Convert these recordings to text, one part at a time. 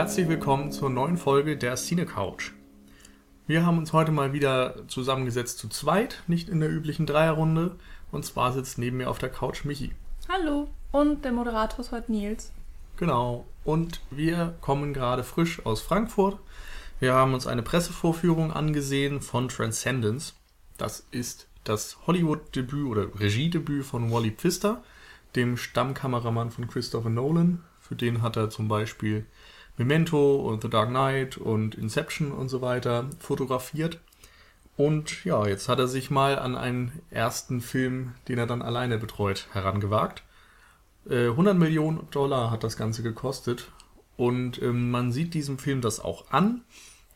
Herzlich willkommen zur neuen Folge der Cine Couch. Wir haben uns heute mal wieder zusammengesetzt zu zweit, nicht in der üblichen Dreierrunde. Und zwar sitzt neben mir auf der Couch Michi. Hallo. Und der Moderator ist heute Nils. Genau. Und wir kommen gerade frisch aus Frankfurt. Wir haben uns eine Pressevorführung angesehen von Transcendence. Das ist das Hollywood-Debüt oder Regiedebüt von Wally Pfister, dem Stammkameramann von Christopher Nolan. Für den hat er zum Beispiel Memento und The Dark Knight und Inception und so weiter fotografiert. Und ja, jetzt hat er sich mal an einen ersten Film, den er dann alleine betreut, herangewagt. Äh, 100 Millionen Dollar hat das Ganze gekostet. Und ähm, man sieht diesem Film das auch an.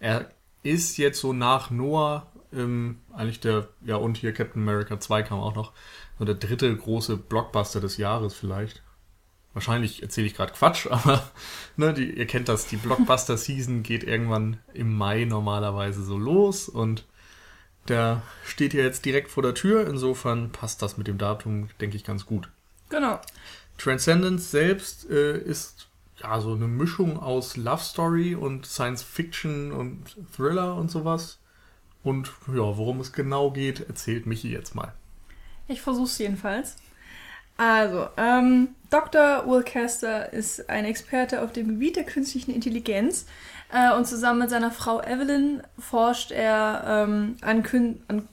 Er ist jetzt so nach Noah ähm, eigentlich der, ja und hier Captain America 2 kam auch noch, so der dritte große Blockbuster des Jahres vielleicht. Wahrscheinlich erzähle ich gerade Quatsch, aber ne, die, ihr kennt das, die Blockbuster-Season geht irgendwann im Mai normalerweise so los und der steht hier jetzt direkt vor der Tür. Insofern passt das mit dem Datum, denke ich, ganz gut. Genau. Transcendence selbst äh, ist ja so eine Mischung aus Love Story und Science Fiction und Thriller und sowas. Und ja, worum es genau geht, erzählt Michi jetzt mal. Ich versuch's jedenfalls. Also, ähm, Dr. Will Caster ist ein Experte auf dem Gebiet der künstlichen Intelligenz äh, und zusammen mit seiner Frau Evelyn forscht er ähm, an, Kün an,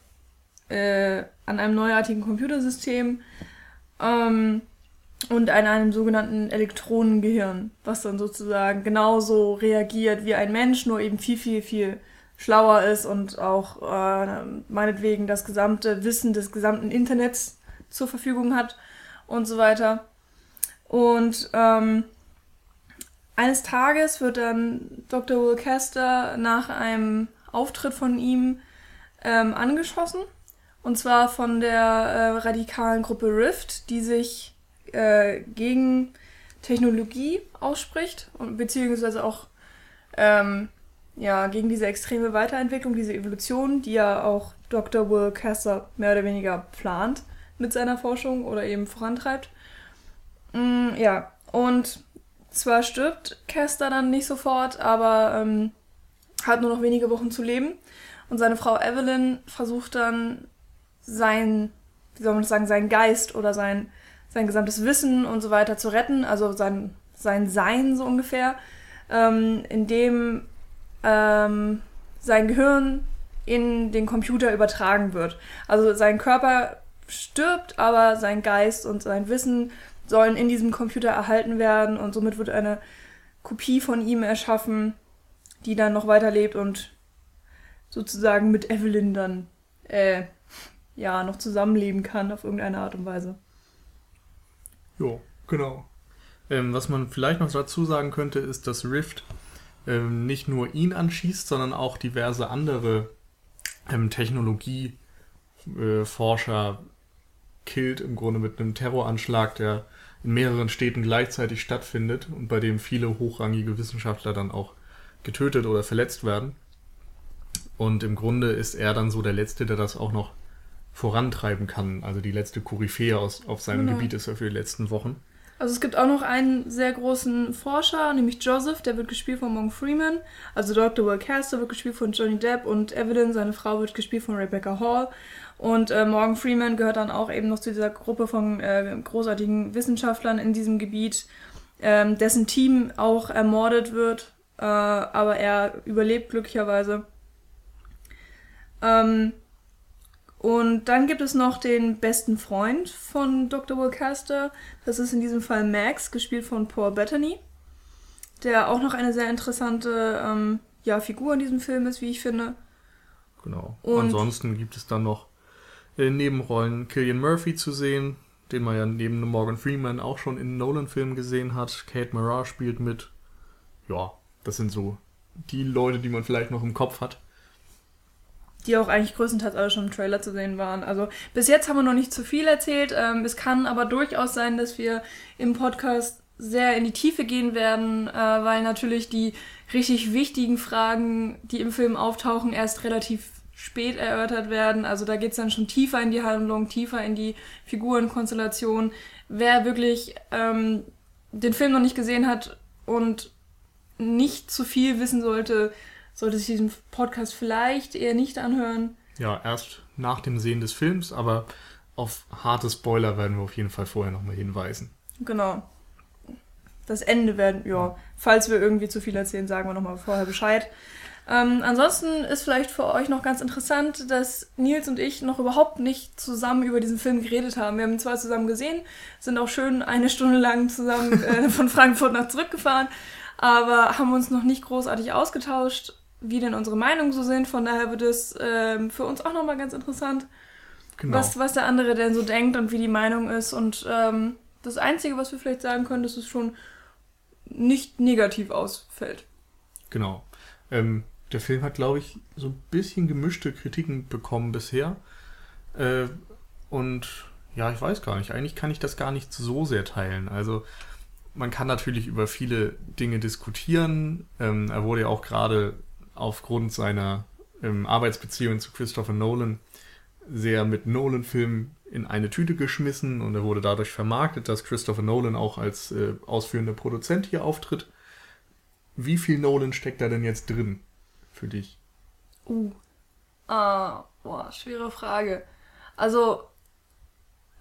äh, an einem neuartigen Computersystem ähm, und an einem sogenannten Elektronengehirn, was dann sozusagen genauso reagiert wie ein Mensch, nur eben viel, viel, viel schlauer ist und auch äh, meinetwegen das gesamte Wissen des gesamten Internets zur Verfügung hat und so weiter. Und ähm, eines Tages wird dann Dr. Will Caster nach einem Auftritt von ihm ähm, angeschossen. Und zwar von der äh, radikalen Gruppe Rift, die sich äh, gegen Technologie ausspricht und beziehungsweise auch ähm, ja, gegen diese extreme Weiterentwicklung, diese Evolution, die ja auch Dr. Will Caster mehr oder weniger plant mit seiner Forschung oder eben vorantreibt. Mm, ja, und zwar stirbt Caster dann nicht sofort, aber ähm, hat nur noch wenige Wochen zu leben. Und seine Frau Evelyn versucht dann sein, wie soll man das sagen, sein Geist oder sein, sein gesamtes Wissen und so weiter zu retten, also sein, sein Sein so ungefähr, ähm, indem ähm, sein Gehirn in den Computer übertragen wird. Also sein Körper stirbt, aber sein Geist und sein Wissen sollen in diesem Computer erhalten werden und somit wird eine Kopie von ihm erschaffen, die dann noch weiterlebt und sozusagen mit Evelyn dann äh, ja noch zusammenleben kann auf irgendeine Art und Weise. Jo, genau. Ähm, was man vielleicht noch dazu sagen könnte, ist, dass Rift ähm, nicht nur ihn anschießt, sondern auch diverse andere ähm, Technologieforscher killt, im Grunde mit einem Terroranschlag, der in mehreren Städten gleichzeitig stattfindet und bei dem viele hochrangige Wissenschaftler dann auch getötet oder verletzt werden. Und im Grunde ist er dann so der Letzte, der das auch noch vorantreiben kann. Also die letzte Koryphäe aus, auf seinem genau. Gebiet ist er für die letzten Wochen. Also es gibt auch noch einen sehr großen Forscher, nämlich Joseph, der wird gespielt von Morgan Freeman. Also Dr. Will Caster wird gespielt von Johnny Depp und Evelyn, seine Frau, wird gespielt von Rebecca Hall. Und äh, Morgan Freeman gehört dann auch eben noch zu dieser Gruppe von äh, großartigen Wissenschaftlern in diesem Gebiet, ähm, dessen Team auch ermordet wird, äh, aber er überlebt glücklicherweise. Ähm, und dann gibt es noch den besten Freund von Dr. Will Caster. Das ist in diesem Fall Max, gespielt von Paul Bettany, der auch noch eine sehr interessante ähm, ja, Figur in diesem Film ist, wie ich finde. Genau. Und Ansonsten gibt es dann noch in den Nebenrollen Killian Murphy zu sehen, den man ja neben Morgan Freeman auch schon in Nolan-Filmen gesehen hat. Kate Mara spielt mit. Ja, das sind so die Leute, die man vielleicht noch im Kopf hat. Die auch eigentlich größtenteils alle schon im Trailer zu sehen waren. Also bis jetzt haben wir noch nicht zu viel erzählt. Ähm, es kann aber durchaus sein, dass wir im Podcast sehr in die Tiefe gehen werden, äh, weil natürlich die richtig wichtigen Fragen, die im Film auftauchen, erst relativ spät erörtert werden. Also da geht es dann schon tiefer in die Handlung, tiefer in die Figurenkonstellation. Wer wirklich ähm, den Film noch nicht gesehen hat, und nicht zu viel wissen sollte, sollte sich diesen Podcast vielleicht eher nicht anhören. Ja, erst nach dem Sehen des Films, aber auf harte Spoiler werden wir auf jeden Fall vorher nochmal hinweisen. Genau. Das Ende werden, ja, falls wir irgendwie zu viel erzählen, sagen wir nochmal vorher Bescheid. Ähm, ansonsten ist vielleicht für euch noch ganz interessant, dass Nils und ich noch überhaupt nicht zusammen über diesen Film geredet haben. Wir haben ihn zwar zusammen gesehen, sind auch schön eine Stunde lang zusammen äh, von Frankfurt nach zurückgefahren, aber haben uns noch nicht großartig ausgetauscht, wie denn unsere Meinungen so sind. Von daher wird es ähm, für uns auch nochmal ganz interessant, genau. was, was der andere denn so denkt und wie die Meinung ist. Und ähm, das Einzige, was wir vielleicht sagen können, dass es schon nicht negativ ausfällt. Genau. Ähm, der Film hat, glaube ich, so ein bisschen gemischte Kritiken bekommen bisher. Äh, und ja, ich weiß gar nicht. Eigentlich kann ich das gar nicht so sehr teilen. Also man kann natürlich über viele Dinge diskutieren. Ähm, er wurde ja auch gerade aufgrund seiner ähm, Arbeitsbeziehung zu Christopher Nolan sehr mit Nolan-Filmen in eine Tüte geschmissen und er wurde dadurch vermarktet, dass Christopher Nolan auch als äh, ausführender Produzent hier auftritt. Wie viel Nolan steckt da denn jetzt drin? für dich? Uh. Ah, boah, schwere Frage. Also,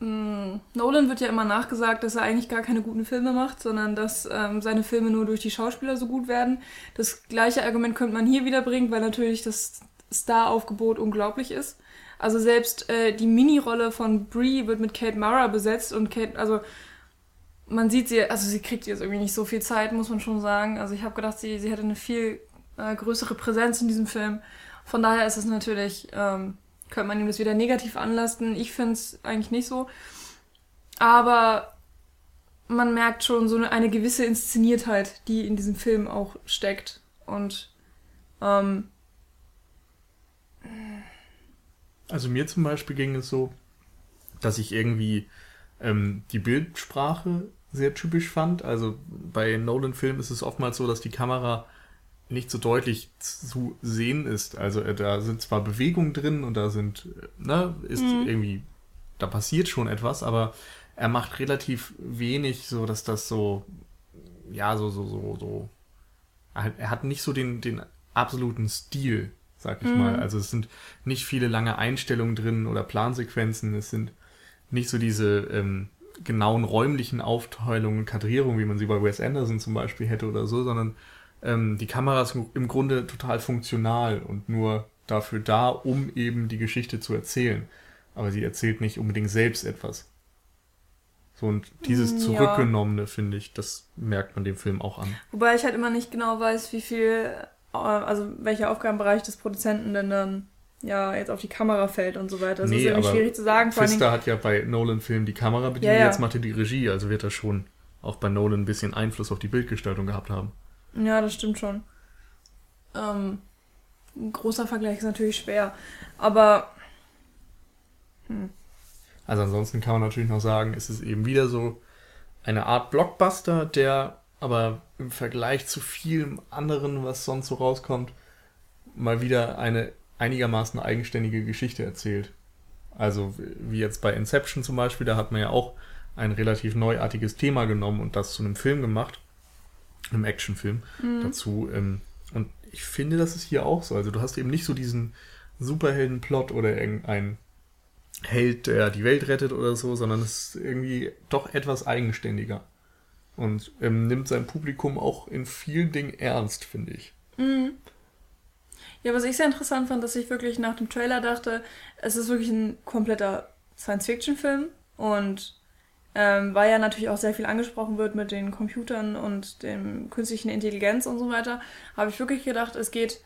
Nolan wird ja immer nachgesagt, dass er eigentlich gar keine guten Filme macht, sondern dass ähm, seine Filme nur durch die Schauspieler so gut werden. Das gleiche Argument könnte man hier wieder bringen, weil natürlich das Star-Aufgebot unglaublich ist. Also selbst äh, die Mini-Rolle von Brie wird mit Kate Mara besetzt und Kate, also man sieht sie, also sie kriegt jetzt irgendwie nicht so viel Zeit, muss man schon sagen. Also ich habe gedacht, sie, sie hätte eine viel äh, größere Präsenz in diesem Film. Von daher ist es natürlich, ähm, könnte man ihm das wieder negativ anlasten. Ich finde es eigentlich nicht so. Aber man merkt schon so eine, eine, gewisse Inszeniertheit, die in diesem Film auch steckt. Und ähm, also mir zum Beispiel ging es so, dass ich irgendwie ähm, die Bildsprache sehr typisch fand. Also bei Nolan-Filmen ist es oftmals so, dass die Kamera nicht so deutlich zu sehen ist. Also äh, da sind zwar Bewegungen drin und da sind, äh, ne, ist mhm. irgendwie, da passiert schon etwas, aber er macht relativ wenig, so dass das so, ja, so, so, so, so. Er hat nicht so den, den absoluten Stil, sag ich mhm. mal. Also es sind nicht viele lange Einstellungen drin oder Plansequenzen. Es sind nicht so diese ähm, genauen räumlichen Aufteilungen, Kadrierungen, wie man sie bei Wes Anderson zum Beispiel hätte oder so, sondern ähm, die Kamera ist im Grunde total funktional und nur dafür da, um eben die Geschichte zu erzählen. Aber sie erzählt nicht unbedingt selbst etwas. So, und dieses Zurückgenommene, ja. finde ich, das merkt man dem Film auch an. Wobei ich halt immer nicht genau weiß, wie viel, äh, also welcher Aufgabenbereich des Produzenten denn dann ja jetzt auf die Kamera fällt und so weiter. Das nee, ist irgendwie schwierig zu sagen. Pfister hat ja bei Nolan-Filmen die Kamera bedient, ja, ja. jetzt macht er die Regie, also wird er schon auch bei Nolan ein bisschen Einfluss auf die Bildgestaltung gehabt haben. Ja, das stimmt schon. Ähm, ein großer Vergleich ist natürlich schwer. Aber. Hm. Also ansonsten kann man natürlich noch sagen, es ist eben wieder so eine Art Blockbuster, der aber im Vergleich zu vielem anderen, was sonst so rauskommt, mal wieder eine einigermaßen eigenständige Geschichte erzählt. Also wie jetzt bei Inception zum Beispiel, da hat man ja auch ein relativ neuartiges Thema genommen und das zu einem Film gemacht einem Actionfilm mhm. dazu. Ähm, und ich finde, das ist hier auch so. Also du hast eben nicht so diesen Superhelden-Plot oder irgendein Held, der die Welt rettet oder so, sondern es ist irgendwie doch etwas eigenständiger. Und ähm, nimmt sein Publikum auch in vielen Dingen ernst, finde ich. Mhm. Ja, was ich sehr interessant fand, dass ich wirklich nach dem Trailer dachte, es ist wirklich ein kompletter Science-Fiction-Film und ähm, weil ja natürlich auch sehr viel angesprochen wird mit den Computern und dem künstlichen Intelligenz und so weiter, habe ich wirklich gedacht, es geht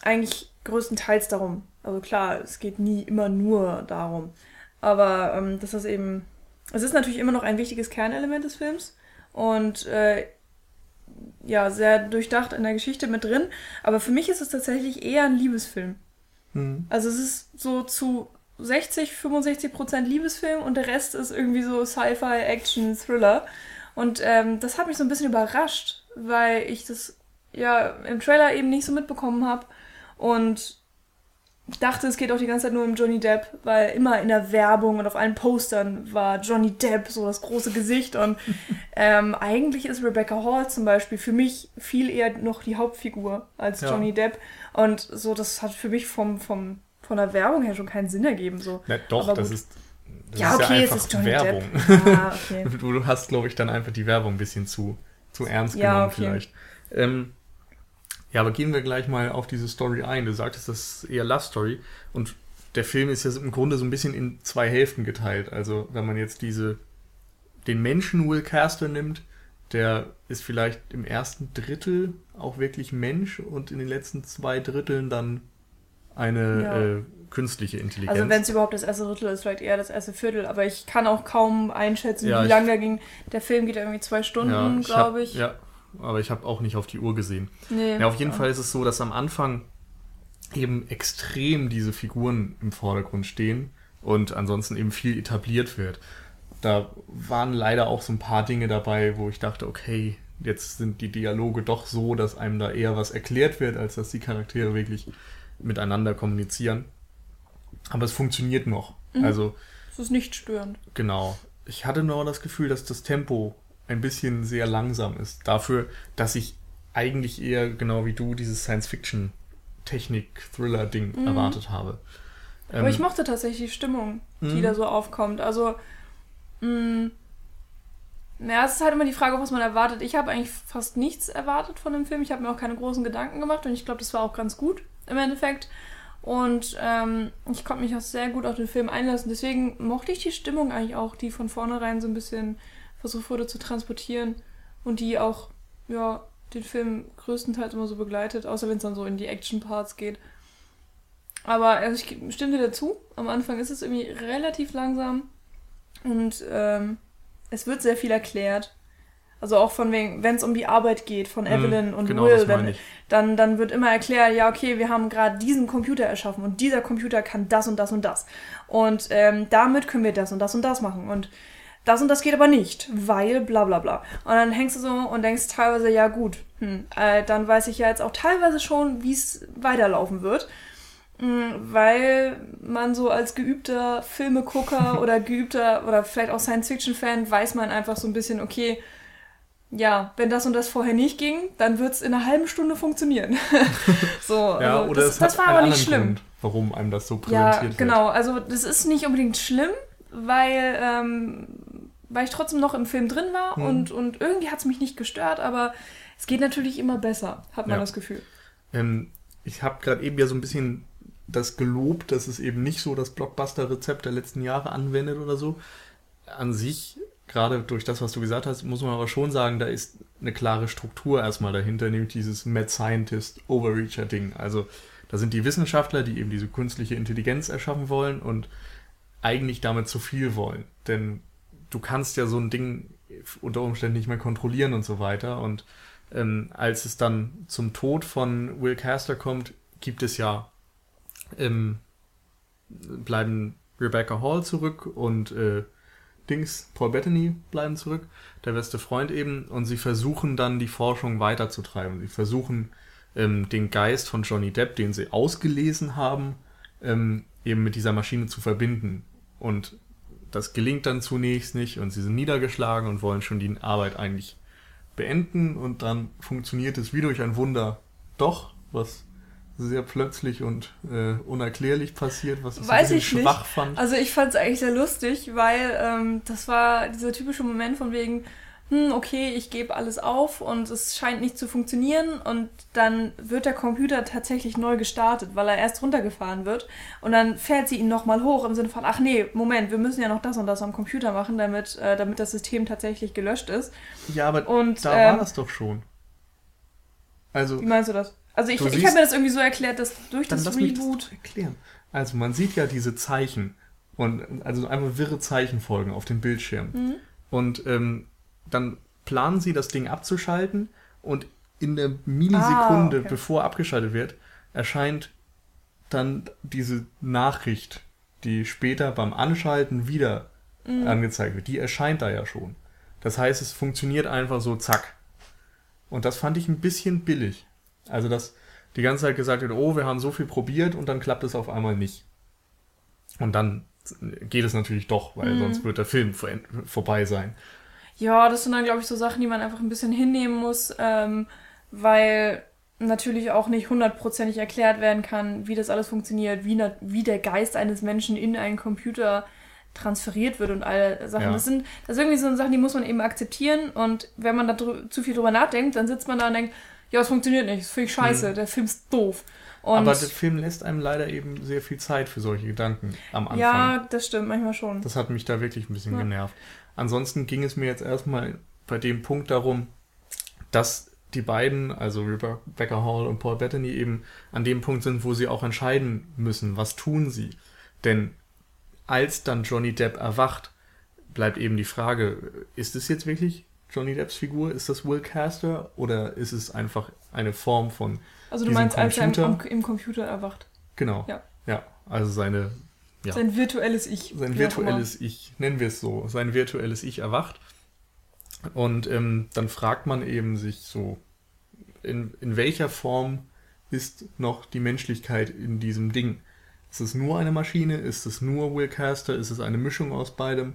eigentlich größtenteils darum. Also klar, es geht nie immer nur darum. Aber ähm, das eben. Es ist natürlich immer noch ein wichtiges Kernelement des Films und äh, ja, sehr durchdacht in der Geschichte mit drin. Aber für mich ist es tatsächlich eher ein Liebesfilm. Mhm. Also es ist so zu 60, 65 Prozent Liebesfilm und der Rest ist irgendwie so Sci-Fi, Action, Thriller. Und ähm, das hat mich so ein bisschen überrascht, weil ich das ja im Trailer eben nicht so mitbekommen habe. Und dachte, es geht auch die ganze Zeit nur um Johnny Depp, weil immer in der Werbung und auf allen Postern war Johnny Depp so das große Gesicht. Und ähm, eigentlich ist Rebecca Hall zum Beispiel für mich viel eher noch die Hauptfigur als Ja. Johnny Depp. Und so, das hat für mich vom, vom, von der Werbung her schon keinen Sinn ergeben. So. Na, doch, Aber das gut. ist, das ja, ist okay, ja es einfach ist Johnny Werbung. Ja, okay. Du, du hast, glaube ich, dann einfach die Werbung ein bisschen zu, zu ernst Ja, genommen okay. vielleicht. Ähm, ja, aber gehen wir gleich mal auf diese Story ein. Du sagtest, das ist eher Love Story. Und der Film ist ja im Grunde so ein bisschen in zwei Hälften geteilt. Also wenn man jetzt diese den Menschen Will Caster nimmt, der ist vielleicht im ersten Drittel auch wirklich Mensch und in den letzten zwei Dritteln dann eine Ja. äh, künstliche Intelligenz. Also wenn es überhaupt das erste Drittel ist, vielleicht eher das erste Viertel. Aber ich kann auch kaum einschätzen, Ja, wie lange der ging. Der Film geht irgendwie zwei Stunden, glaube ich. Ja, aber ich habe auch nicht auf die Uhr gesehen. Nee. Ja, auf jeden Fall ist es so, dass am Anfang eben extrem diese Figuren im Vordergrund stehen und ansonsten eben viel etabliert wird. Da waren leider auch so ein paar Dinge dabei, wo ich dachte, okay, jetzt sind die Dialoge doch so, dass einem da eher was erklärt wird, als dass die Charaktere wirklich miteinander kommunizieren. Aber es funktioniert noch. Mhm. Also Es ist nicht störend. Genau. Ich hatte nur das Gefühl, dass das Tempo ein bisschen sehr langsam ist. Dafür, dass ich eigentlich eher, genau wie du, dieses Science-Fiction-Technik-Thriller-Ding Mhm. erwartet habe. Aber Ähm, ich mochte tatsächlich die Stimmung, die Mhm. da so aufkommt. Also, mh, ja, es ist halt immer die Frage, was man erwartet. Ich habe eigentlich fast nichts erwartet von dem Film. Ich habe mir auch keine großen Gedanken gemacht und ich glaube, das war auch ganz gut im Endeffekt. Und ähm, ich konnte mich auch sehr gut auf den Film einlassen. Deswegen mochte ich die Stimmung eigentlich auch, die von vornherein so ein bisschen versucht wurde zu transportieren und die auch, ja, den Film größtenteils immer so begleitet, außer wenn es dann so in die Action-Parts geht. Aber also ich stimme dir dazu. Am Anfang ist es irgendwie relativ langsam und ähm, es wird sehr viel erklärt. Also auch von wegen, wenn es um die Arbeit geht von Mhm, Evelyn und genau, Will, wenn, dann, dann wird immer erklärt, ja, okay, wir haben gerade diesen Computer erschaffen und dieser Computer kann das und das und das. Und ähm, damit können wir das und das und das machen. Und das und das geht aber nicht, weil bla bla bla. Und dann hängst du so und denkst teilweise, ja gut, hm, äh, dann weiß ich ja jetzt auch teilweise schon, wie es weiterlaufen wird. Mm, Weil man so als geübter Filmegucker oder geübter oder vielleicht auch Science-Fiction-Fan weiß man einfach so ein bisschen, okay, ja, wenn das und das vorher nicht ging, dann wird es in einer halben Stunde funktionieren. so, Ja, also oder das, das war aber nicht schlimm. Grund, warum einem das so präsentiert Ja, wird. genau. Also das ist nicht unbedingt schlimm, weil, ähm, weil ich trotzdem noch im Film drin war Hm. und, und irgendwie hat es mich nicht gestört, aber es geht natürlich immer besser, hat man Ja. das Gefühl. Ähm, ich habe gerade eben ja so ein bisschen das gelobt, dass es eben nicht so das Blockbuster-Rezept der letzten Jahre anwendet oder so. An sich, gerade durch das, was du gesagt hast, muss man aber schon sagen, da ist eine klare Struktur erstmal dahinter, nämlich dieses Mad Scientist Overreacher-Ding. Also da sind die Wissenschaftler, die eben diese künstliche Intelligenz erschaffen wollen und eigentlich damit zu viel wollen. Denn du kannst ja so ein Ding unter Umständen nicht mehr kontrollieren und so weiter. Und ähm, als es dann zum Tod von Will Caster kommt, gibt es ja, ähm, bleiben Rebecca Hall zurück und äh, Dings, Paul Bettany bleiben zurück, der beste Freund eben, und sie versuchen dann die Forschung weiterzutreiben. Sie versuchen ähm, den Geist von Johnny Depp, den sie ausgelesen haben, ähm, eben mit dieser Maschine zu verbinden. Und das gelingt dann zunächst nicht und sie sind niedergeschlagen und wollen schon die Arbeit eigentlich beenden und dann funktioniert es wie durch ein Wunder doch, was sehr plötzlich und äh, unerklärlich passiert, was ich so Weiß bisschen ich nicht. schwach fand. Also ich fand es eigentlich sehr lustig, weil ähm, das war dieser typische Moment von wegen, hm, okay, ich gebe alles auf und es scheint nicht zu funktionieren und dann wird der Computer tatsächlich neu gestartet, weil er erst runtergefahren wird und dann fährt sie ihn nochmal hoch im Sinne von, ach nee, Moment, wir müssen ja noch das und das am Computer machen, damit, äh, damit das System tatsächlich gelöscht ist. Ja, aber Und da ähm, war das doch schon. Also, Wie meinst du das? Also ich, ich habe mir das irgendwie so erklärt, dass durch das das Reboot... doch erklären. Also, man sieht ja diese Zeichen und also einfach wirre Zeichen folgen auf dem Bildschirm. Mhm. Und ähm, dann planen sie, das Ding abzuschalten und in der Millisekunde, Ah, okay. bevor abgeschaltet wird, erscheint dann diese Nachricht, die später beim Anschalten wieder Mhm. angezeigt wird. Die erscheint da ja schon. Das heißt, es funktioniert einfach so zack. Und das fand ich ein bisschen billig. Also das die ganze Zeit gesagt wird, oh, wir haben so viel probiert und dann klappt es auf einmal nicht. Und dann geht es natürlich doch, weil mhm. sonst wird der Film vor, vorbei sein. Ja, das sind dann, glaube ich, so Sachen, die man einfach ein bisschen hinnehmen muss, ähm, weil natürlich auch nicht hundertprozentig erklärt werden kann, wie das alles funktioniert, wie, wie der Geist eines Menschen in einen Computer transferiert wird und alle Sachen. Ja. Das sind das sind irgendwie so Sachen, die muss man eben akzeptieren und wenn man da zu viel drüber nachdenkt, dann sitzt man da und denkt, ja, es funktioniert nicht, das finde ich scheiße, mhm. der Film ist doof. Und Aber der Film lässt einem leider eben sehr viel Zeit für solche Gedanken am Anfang. Ja, das stimmt, manchmal schon. Das hat mich da wirklich ein bisschen ja. genervt. Ansonsten ging es mir jetzt erstmal bei dem Punkt darum, dass die beiden, also Rebecca Hall und Paul Bettany, eben an dem Punkt sind, wo sie auch entscheiden müssen, was tun sie. Denn als dann Johnny Depp erwacht, bleibt eben die Frage, ist es jetzt wirklich Johnny Depps Figur? Ist das Will Caster oder ist es einfach eine Form von. Also du meinst, Computer? als er im, im, Computer erwacht. Genau. Ja. Ja, also seine. Ja, sein virtuelles Ich. Sein virtuelles Ich, nennen wir es so. Sein virtuelles Ich erwacht. Und ähm, dann fragt man eben sich so, in, in welcher Form ist noch die Menschlichkeit in diesem Ding? Ist es nur eine Maschine? Ist es nur Will Caster? Ist es eine Mischung aus beidem?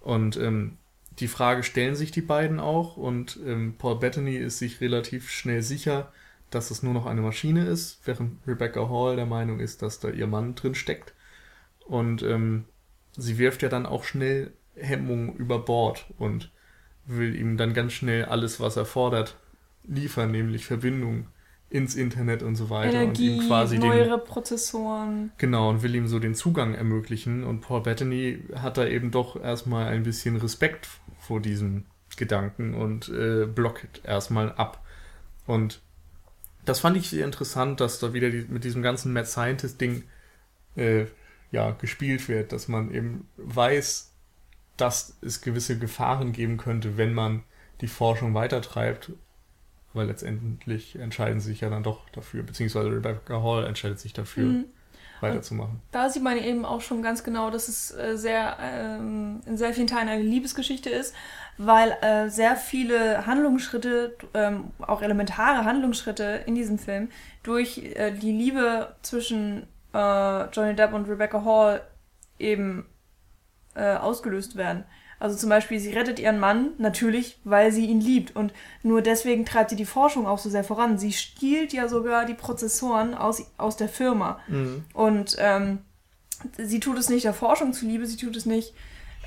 Und ähm, die Frage stellen sich die beiden auch und ähm, Paul Bettany ist sich relativ schnell sicher, dass es nur noch eine Maschine ist, während Rebecca Hall der Meinung ist, dass da ihr Mann drin steckt. Und ähm, sie wirft ja dann auch schnell Hemmungen über Bord und will ihm dann ganz schnell alles, was er fordert, liefern, nämlich Verbindung ins Internet und so weiter Energie, und ihm quasi neuere den, Prozessoren. Genau, und will ihm so den Zugang ermöglichen. Und Paul Bettany hat da eben doch erstmal ein bisschen Respekt vor diesem Gedanken und äh, blockt erstmal ab. Und das fand ich sehr interessant, dass da wieder die, mit diesem ganzen Mad Scientist-Ding äh, ja, gespielt wird, dass man eben weiß, dass es gewisse Gefahren geben könnte, wenn man die Forschung weitertreibt weil letztendlich entscheiden sie sich ja dann doch dafür, beziehungsweise Rebecca Hall entscheidet sich dafür, mhm. Weiterzumachen. da sieht man eben auch schon ganz genau, dass es äh, sehr ähm, in sehr vielen Teilen eine Liebesgeschichte ist, weil äh, sehr viele Handlungsschritte, ähm, auch elementare Handlungsschritte in diesem Film durch äh, die Liebe zwischen äh, Johnny Depp und Rebecca Hall eben äh, ausgelöst werden. Also zum Beispiel, sie rettet ihren Mann natürlich, weil sie ihn liebt. Und nur deswegen treibt sie die Forschung auch so sehr voran. Sie stiehlt ja sogar die Prozessoren aus, aus der Firma. Mhm. Und ähm, sie tut es nicht der Forschung zuliebe, sie tut es nicht,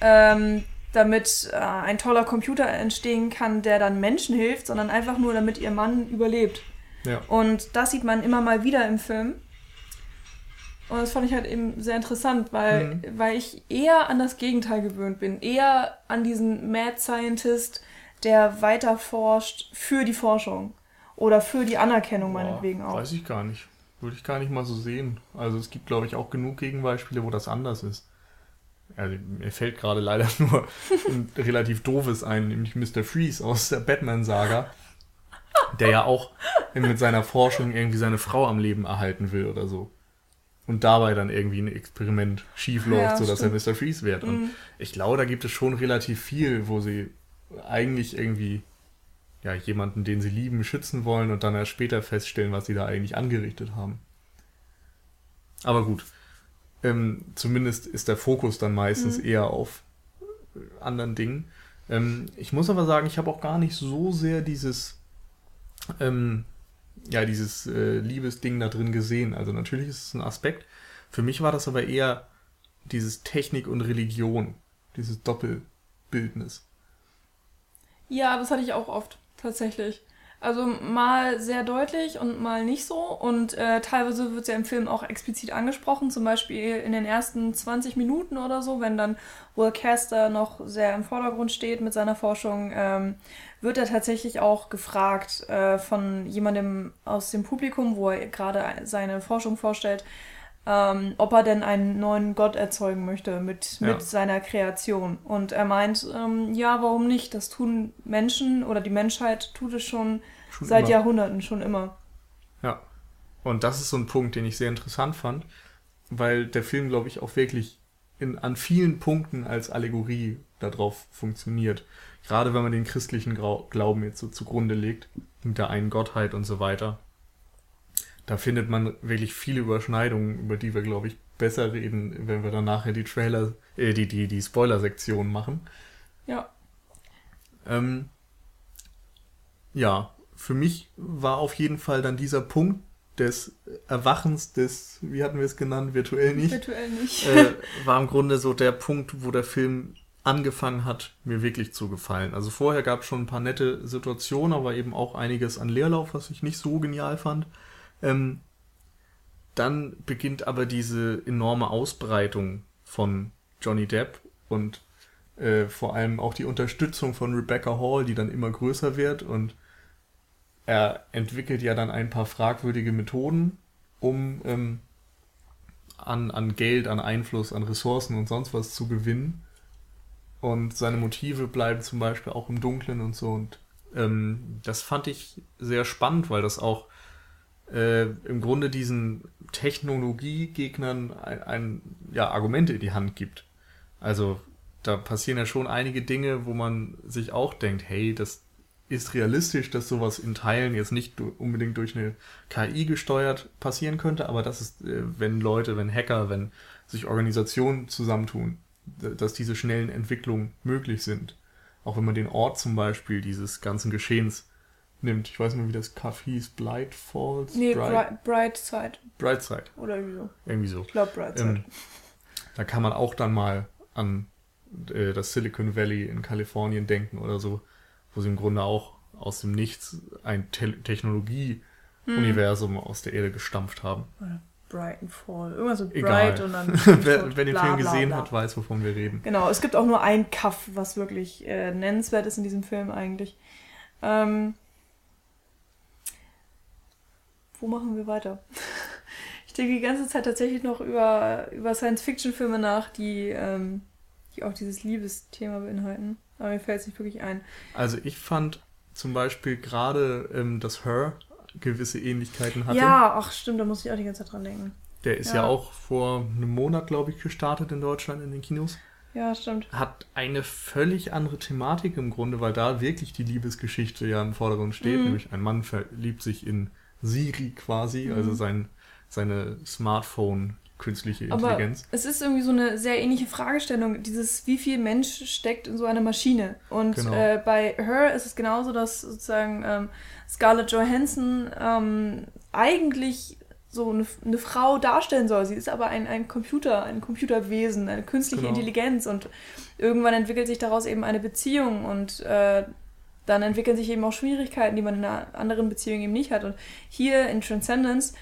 ähm, damit äh, ein toller Computer entstehen kann, der dann Menschen hilft, sondern einfach nur, damit ihr Mann überlebt. Ja. Und das sieht man immer mal wieder im Film. Und das fand ich halt eben sehr interessant, weil, mhm. weil ich eher an das Gegenteil gewöhnt bin. Eher an diesen Mad Scientist, der weiter forscht für die Forschung. Oder für die Anerkennung Boah, meinetwegen auch. Weiß ich gar nicht. Würde ich gar nicht mal so sehen. Also es gibt, glaube ich, auch genug Gegenbeispiele, wo das anders ist. Also, mir fällt gerade leider nur ein relativ doofes ein, nämlich Mr. Freeze aus der Batman-Saga, der ja auch mit seiner Forschung irgendwie seine Frau am Leben erhalten will oder so und dabei dann irgendwie ein Experiment schief läuft, ja, sodass stimmt. er Mr. Freeze wird. Und mhm. ich glaube, da gibt es schon relativ viel, wo sie eigentlich irgendwie ja, jemanden, den sie lieben, schützen wollen und dann erst später feststellen, was sie da eigentlich angerichtet haben. Aber gut. Ähm, zumindest ist der Fokus dann meistens mhm. eher auf anderen Dingen. Ähm, ich muss aber sagen, ich habe auch gar nicht so sehr dieses ähm, ja, dieses äh, Liebesding da drin gesehen. Also natürlich ist es ein Aspekt. Für mich war das aber eher dieses Technik und Religion, dieses Doppelbildnis. Ja, das hatte ich auch oft, tatsächlich. Also mal sehr deutlich und mal nicht so. Und äh, teilweise wird es ja im Film auch explizit angesprochen, zum Beispiel in den ersten 20 Minuten oder so, wenn dann Will Caster noch sehr im Vordergrund steht mit seiner Forschung, ähm, wird er tatsächlich auch gefragt äh, von jemandem aus dem Publikum, wo er gerade seine Forschung vorstellt, ähm, ob er denn einen neuen Gott erzeugen möchte mit, ja. mit seiner Kreation. Und er meint, ähm, ja, warum nicht? Das tun Menschen oder die Menschheit tut es schon, schon seit immer. Jahrhunderten, schon immer. Ja. Und das ist so ein Punkt, den ich sehr interessant fand, weil der Film, glaube ich, auch wirklich in, an vielen Punkten als Allegorie darauf funktioniert. Gerade wenn man den christlichen Glauben jetzt so zugrunde legt, mit der einen Gottheit und so weiter da findet man wirklich viele Überschneidungen, über die wir, glaube ich, besser reden, wenn wir dann nachher die Trailer, äh, die, die, die Spoiler-Sektion machen. Ja. Ähm, ja, für mich war auf jeden Fall dann dieser Punkt des Erwachens des, wie hatten wir es genannt, virtuell nicht. Virtuell nicht. äh, war im Grunde so der Punkt, wo der Film angefangen hat, mir wirklich zu gefallen. Also vorher gab es schon ein paar nette Situationen, aber eben auch einiges an Leerlauf, was ich nicht so genial fand. Ähm, dann beginnt aber diese enorme Ausbreitung von Johnny Depp und äh, vor allem auch die Unterstützung von Rebecca Hall, die dann immer größer wird und er entwickelt ja dann ein paar fragwürdige Methoden, um ähm, an, an Geld, an Einfluss, an Ressourcen und sonst was zu gewinnen. Und seine Motive bleiben zum Beispiel auch im Dunkeln und so. Und ähm, das fand ich sehr spannend, weil das auch äh, im Grunde diesen Technologiegegnern ein, ein, ja, Argumente in die Hand gibt. Also da passieren ja schon einige Dinge, wo man sich auch denkt, hey, das ist realistisch, dass sowas in Teilen jetzt nicht unbedingt durch eine KI gesteuert passieren könnte, aber das ist, äh, wenn Leute, wenn Hacker, wenn sich Organisationen zusammentun, dass diese schnellen Entwicklungen möglich sind. Auch wenn man den Ort zum Beispiel dieses ganzen Geschehens nimmt. Ich weiß nicht, wie das Kaff hieß. Blight Falls? Nee, Bright, Brightside. Brightside. Oder irgendwie so. Irgendwie so. Ich glaube Brightside. Ähm, da kann man auch dann mal an äh, das Silicon Valley in Kalifornien denken oder so, wo sie im Grunde auch aus dem Nichts ein Te Technologie-Universum hm. aus der Erde gestampft haben. Brighton Fall. Irgendwas so Egal. Bright und dann. wer, wer den bla, Film gesehen bla, bla. hat, weiß, wovon wir reden. Genau, es gibt auch nur ein Kaff, was wirklich äh, nennenswert ist in diesem Film eigentlich. Ähm, wo machen wir weiter? ich denke die ganze Zeit tatsächlich noch über, über Science-Fiction-Filme nach, die, ähm, die auch dieses Liebesthema beinhalten. Aber mir fällt es nicht wirklich ein. Also ich fand zum Beispiel gerade, ähm, dass Her gewisse Ähnlichkeiten hatte. Ja, ach stimmt, da muss ich auch die ganze Zeit dran denken. Der ist ja, ja auch vor einem Monat, glaube ich, gestartet in Deutschland in den Kinos. Ja, stimmt. Hat eine völlig andere Thematik im Grunde, weil da wirklich die Liebesgeschichte ja im Vordergrund steht. Mhm. Nämlich ein Mann verliebt sich in Siri quasi, mhm. also sein, seine Smartphone künstliche Intelligenz. Aber es ist irgendwie so eine sehr ähnliche Fragestellung, dieses wie viel Mensch steckt in so einer Maschine. Und genau. äh, bei Her ist es genauso, dass sozusagen ähm, Scarlett Johansson ähm, eigentlich so eine, eine, Frau darstellen soll. Sie ist aber ein, ein Computer, ein Computerwesen, eine künstliche genau. Intelligenz und irgendwann entwickelt sich daraus eben eine Beziehung und äh, dann entwickeln sich eben auch Schwierigkeiten, die man in einer anderen Beziehung eben nicht hat. Und hier in Transcendence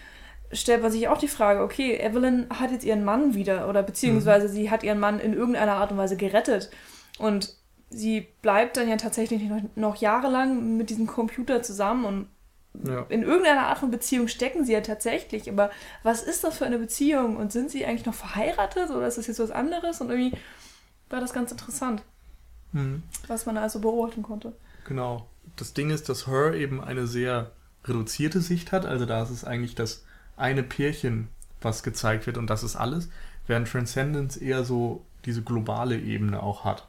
stellt man sich auch die Frage, okay, Evelyn hat jetzt ihren Mann wieder oder beziehungsweise mhm. sie hat ihren Mann in irgendeiner Art und Weise gerettet. Und sie bleibt dann ja tatsächlich noch, noch jahrelang mit diesem Computer zusammen und ja. in irgendeiner Art von Beziehung stecken sie ja tatsächlich. Aber was ist das für eine Beziehung? Und sind sie eigentlich noch verheiratet oder ist das jetzt was anderes? Und irgendwie war das ganz interessant, mhm. was man also beobachten konnte. Genau. Das Ding ist, dass Her eben eine sehr reduzierte Sicht hat. Also da ist es eigentlich das eine Pärchen, was gezeigt wird und das ist alles. Während Transcendence eher so diese globale Ebene auch hat.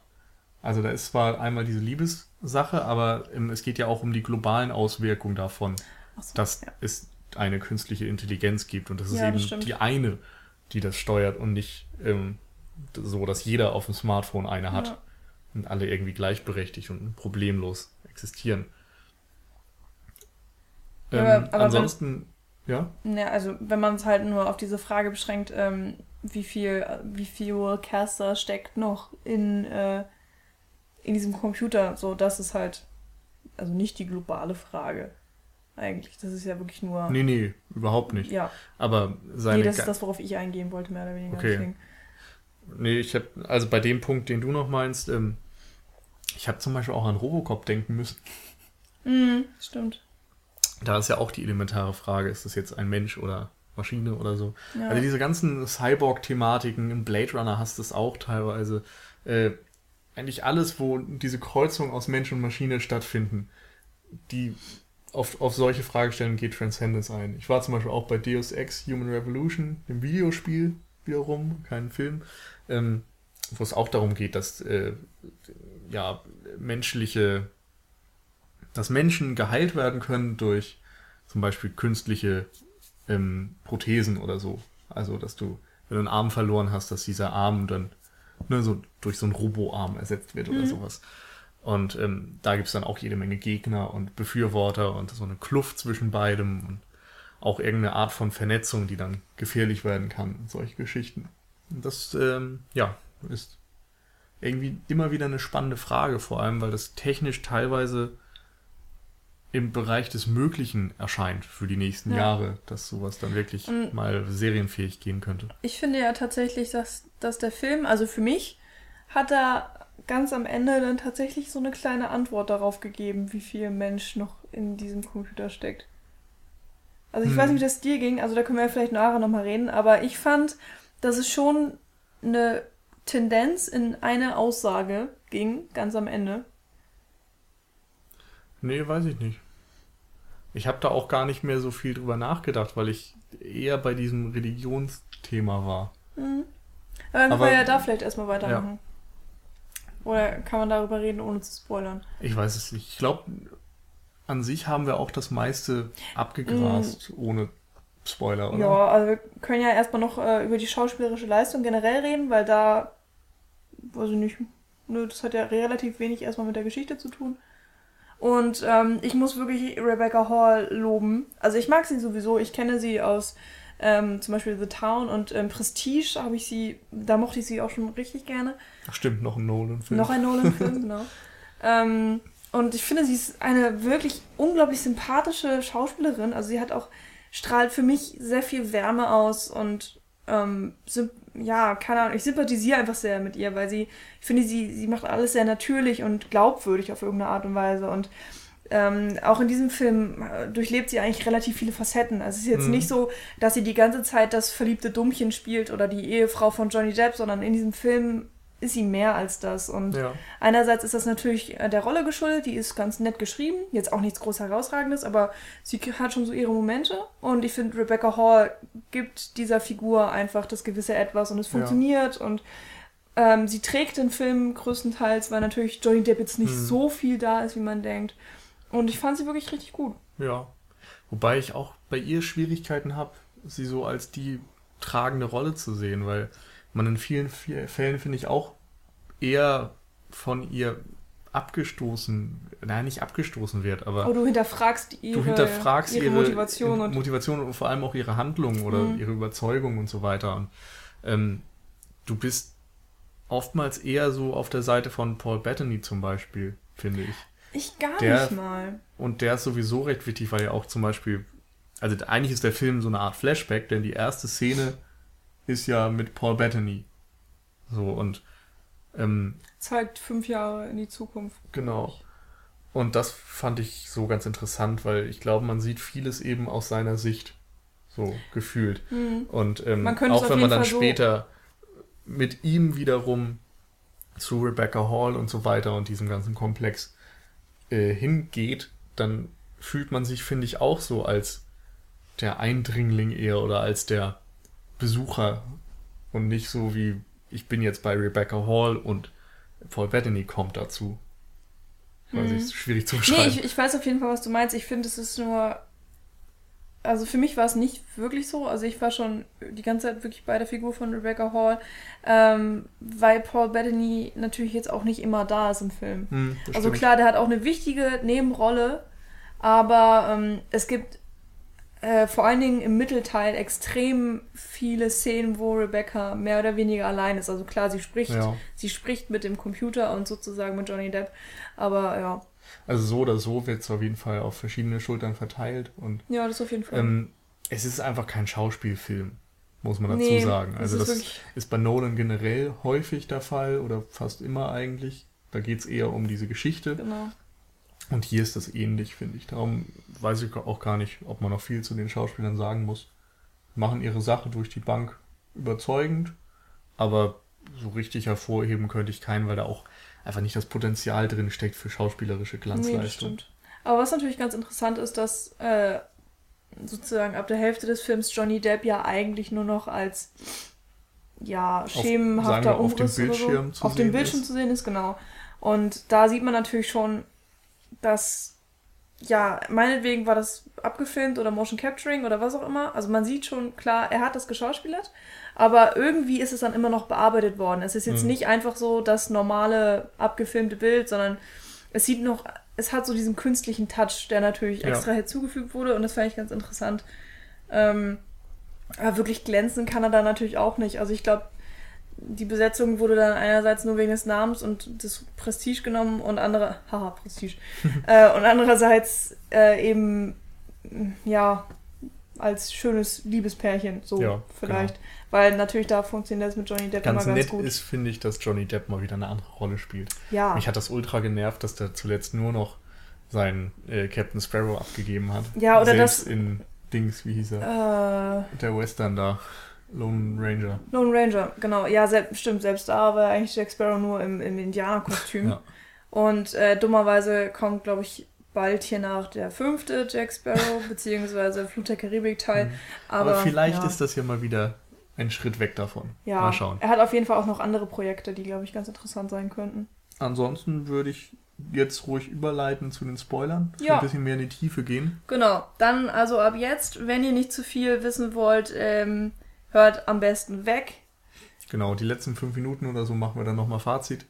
Also da ist zwar einmal diese Liebessache, aber ähm, es geht ja auch um die globalen Auswirkungen davon, so, dass ja. es eine künstliche Intelligenz gibt und das ist ja, eben das die eine, die das steuert und nicht ähm, so, dass jeder auf dem Smartphone eine hat. Ja und alle irgendwie gleichberechtigt und problemlos existieren. Ähm, aber, aber ansonsten, ja? Ja, also wenn man es halt nur auf diese Frage beschränkt, ähm, wie viel, wie viel Caster steckt noch in, äh, in diesem Computer, so das ist halt also nicht die globale Frage. Eigentlich. Das ist ja wirklich nur. Nee, nee, überhaupt nicht. Ja. Aber seine. Nee, das ist das, worauf ich eingehen wollte, mehr oder weniger. Okay. Deswegen. Nee, ich habe, also bei dem Punkt, den du noch meinst, ähm, ich habe zum Beispiel auch an Robocop denken müssen. Mhm, stimmt. Da ist ja auch die elementare Frage, ist das jetzt ein Mensch oder Maschine oder so. Ja. Also diese ganzen Cyborg-Thematiken, im Blade Runner hast du es auch teilweise. Äh, eigentlich alles, wo diese Kreuzung aus Mensch und Maschine stattfinden, die auf, auf solche Fragestellungen geht Transcendence ein. Ich war zum Beispiel auch bei Deus Ex Human Revolution, dem Videospiel wiederum, keinen Film, ähm, wo es auch darum geht, dass äh, ja, menschliche, dass Menschen geheilt werden können durch zum Beispiel künstliche ähm, Prothesen oder so. Also, dass du, wenn du einen Arm verloren hast, dass dieser Arm dann ne, so durch so einen Roboarm ersetzt wird oder Mhm. sowas. Und ähm, da gibt's dann auch jede Menge Gegner und Befürworter und so eine Kluft zwischen beidem und auch irgendeine Art von Vernetzung, die dann gefährlich werden kann, solche Geschichten. Und das, ähm, ja, ist irgendwie immer wieder eine spannende Frage, vor allem, weil das technisch teilweise im Bereich des Möglichen erscheint für die nächsten Ja. Jahre, dass sowas dann wirklich Und- mal serienfähig gehen könnte. Ich finde ja tatsächlich, dass, dass der Film, also für mich, hat er ganz am Ende dann tatsächlich so eine kleine Antwort darauf gegeben, wie viel Mensch noch in diesem Computer steckt. Also ich Hm. weiß nicht, wie das dir ging, also da können wir ja vielleicht nachher nochmal reden, aber ich fand, dass es schon eine Tendenz in eine Aussage ging, ganz am Ende. Nee, weiß ich nicht. Ich habe da auch gar nicht mehr so viel drüber nachgedacht, weil ich eher bei diesem Religionsthema war. Mhm. Aber dann können wir ja da vielleicht erstmal weitermachen. Oder kann man darüber reden, ohne zu spoilern? Ich weiß es nicht. Ich glaube, an sich haben wir auch das meiste abgegrast, ohne Spoiler, oder? Ja, also wir können ja erstmal noch äh, über die schauspielerische Leistung generell reden, weil da, weiß ich nicht, ne, das hat ja relativ wenig erstmal mit der Geschichte zu tun. Und ähm, ich muss wirklich Rebecca Hall loben. Also ich mag sie sowieso, ich kenne sie aus ähm, zum Beispiel The Town und ähm, Prestige habe ich sie, da mochte ich sie auch schon richtig gerne. Ach, stimmt, noch ein Nolan-Film. Noch ein Nolan-Film, genau. Ähm, und ich finde, sie ist eine wirklich unglaublich sympathische Schauspielerin. Also sie hat auch, strahlt für mich sehr viel Wärme aus und ähm, ja, keine Ahnung, ich sympathisiere einfach sehr mit ihr, weil sie, ich finde, sie, sie macht alles sehr natürlich und glaubwürdig auf irgendeine Art und Weise. Und ähm, auch in diesem Film äh, durchlebt sie eigentlich relativ viele Facetten. Also es ist jetzt Mhm. nicht so, dass sie die ganze Zeit das verliebte Dummchen spielt oder die Ehefrau von Johnny Depp, sondern in diesem Film ist sie mehr als das. Und Ja. einerseits ist das natürlich äh, der Rolle geschuldet, die ist ganz nett geschrieben, jetzt auch nichts groß herausragendes, aber sie hat schon so ihre Momente. Und ich finde, Rebecca Hall gibt dieser Figur einfach das gewisse Etwas und es Ja. funktioniert und ähm, sie trägt den Film größtenteils, weil natürlich Johnny Depp jetzt nicht Hm. so viel da ist, wie man denkt. Und ich fand sie wirklich richtig gut. Ja. Wobei ich auch bei ihr Schwierigkeiten habe, sie so als die tragende Rolle zu sehen, weil man in vielen Fällen, finde ich, auch eher von ihr abgestoßen, nein, nicht abgestoßen wird, aber Aber du hinterfragst ihre, du hinterfragst ihre, ihre, Motivation und Motivation und vor allem auch ihre Handlung oder Mhm. ihre Überzeugung und so weiter. Und, ähm, du bist oftmals eher so auf der Seite von Paul Bettany zum Beispiel, finde ich. ich gar der- nicht mal. Und der ist sowieso recht wichtig, weil ja auch zum Beispiel, also eigentlich ist der Film so eine Art Flashback, denn die erste Szene ist ja mit Paul Bettany. So und ähm, Zeigt fünf Jahre in die Zukunft. genau. Und das fand ich so ganz interessant, weil ich glaube, man sieht vieles eben aus seiner Sicht so gefühlt. Hm. Und ähm, Man könnte auch wenn man dann Fall so- später mit ihm wiederum zu Rebecca Hall und so weiter und diesem ganzen Komplex äh, hingeht, dann fühlt man sich, finde ich, auch so als der Eindringling eher oder als der Besucher und nicht so wie ich bin jetzt bei Rebecca Hall und Paul Bettany kommt dazu. Ich weiß nicht, ist schwierig zu Nee, beschreiben. ich, ich weiß auf jeden Fall, was du meinst. Ich finde, es ist nur. Also für mich war es nicht wirklich so. Also ich war schon die ganze Zeit wirklich bei der Figur von Rebecca Hall, ähm, weil Paul Bettany natürlich jetzt auch nicht immer da ist im Film. Hm, Also klar, der hat auch eine wichtige Nebenrolle, aber ähm, es gibt äh, vor allen Dingen im Mittelteil extrem viele Szenen, wo Rebecca mehr oder weniger allein ist. Also klar, sie spricht, Ja. sie spricht mit dem Computer und sozusagen mit Johnny Depp, aber ja, Also so oder so wird es auf jeden Fall auf verschiedene Schultern verteilt und ja, das auf jeden Fall. ähm, es ist einfach kein Schauspielfilm, muss man dazu Nee, sagen. das Also ist das ist bei Nolan generell häufig der Fall oder fast immer eigentlich. Da geht es eher um diese Geschichte Genau. Und hier ist das ähnlich, finde ich. Darum weiß ich auch gar nicht, ob man noch viel zu den Schauspielern sagen muss. Machen ihre Sache durch die Bank überzeugend, aber so richtig hervorheben könnte ich keinen, weil da auch einfach nicht das Potenzial drin steckt für schauspielerische Nee, Glanzleistung. stimmt. Aber was natürlich ganz interessant ist, dass äh, sozusagen ab der Hälfte des Films Johnny Depp ja eigentlich nur noch als ja, schemenhafter wir, auf dem Bildschirm so. zu auf dem sehen Bildschirm ist. zu sehen ist, genau. Und da sieht man natürlich schon, dass ja, meinetwegen war das abgefilmt oder Motion Capturing oder was auch immer. Also man sieht schon, klar, er hat das geschauspielert, aber irgendwie ist es dann immer noch bearbeitet worden. Es ist jetzt Mhm. nicht einfach so das normale abgefilmte Bild, sondern es sieht noch, es hat so diesen künstlichen Touch, der natürlich Ja. extra hinzugefügt wurde und das fand ich ganz interessant. Ähm, aber wirklich glänzen kann er da natürlich auch nicht. Also ich glaube, die Besetzung wurde dann einerseits nur wegen des Namens und des Prestige genommen und andere, haha, Prestige. äh, und andererseits äh, eben, ja, als schönes Liebespärchen, so Ja, vielleicht. Weil natürlich da funktioniert das mit Johnny Depp Ganz immer ganz nett gut. ist, finde ich, dass Johnny Depp mal wieder eine andere Rolle spielt. ja, Mich hat das ultra genervt, dass der zuletzt nur noch seinen äh, Captain Sparrow abgegeben hat. Ja, oder Selbst das- in Dings, wie hieß er? äh, Der Western da. Lone Ranger. Lone Ranger, genau. Ja, sel stimmt, selbst da war eigentlich Jack Sparrow nur im, im Indianerkostüm. Ja. Und äh, dummerweise kommt, glaube ich, bald hier nach der fünfte Jack Sparrow, beziehungsweise Flut der Karibik-Teil. Mhm. Aber, Aber, vielleicht ja. ist das ja mal wieder ein Schritt weg davon. Ja, Mal schauen. er hat auf jeden Fall auch noch andere Projekte, die, glaube ich, ganz interessant sein könnten. Ansonsten würde ich jetzt ruhig überleiten zu den Spoilern. Ja. Ein bisschen mehr in die Tiefe gehen. Genau, dann also ab jetzt, wenn ihr nicht zu viel wissen wollt, ähm, hört am besten weg. Genau, die letzten fünf Minuten oder so machen wir dann nochmal Fazit.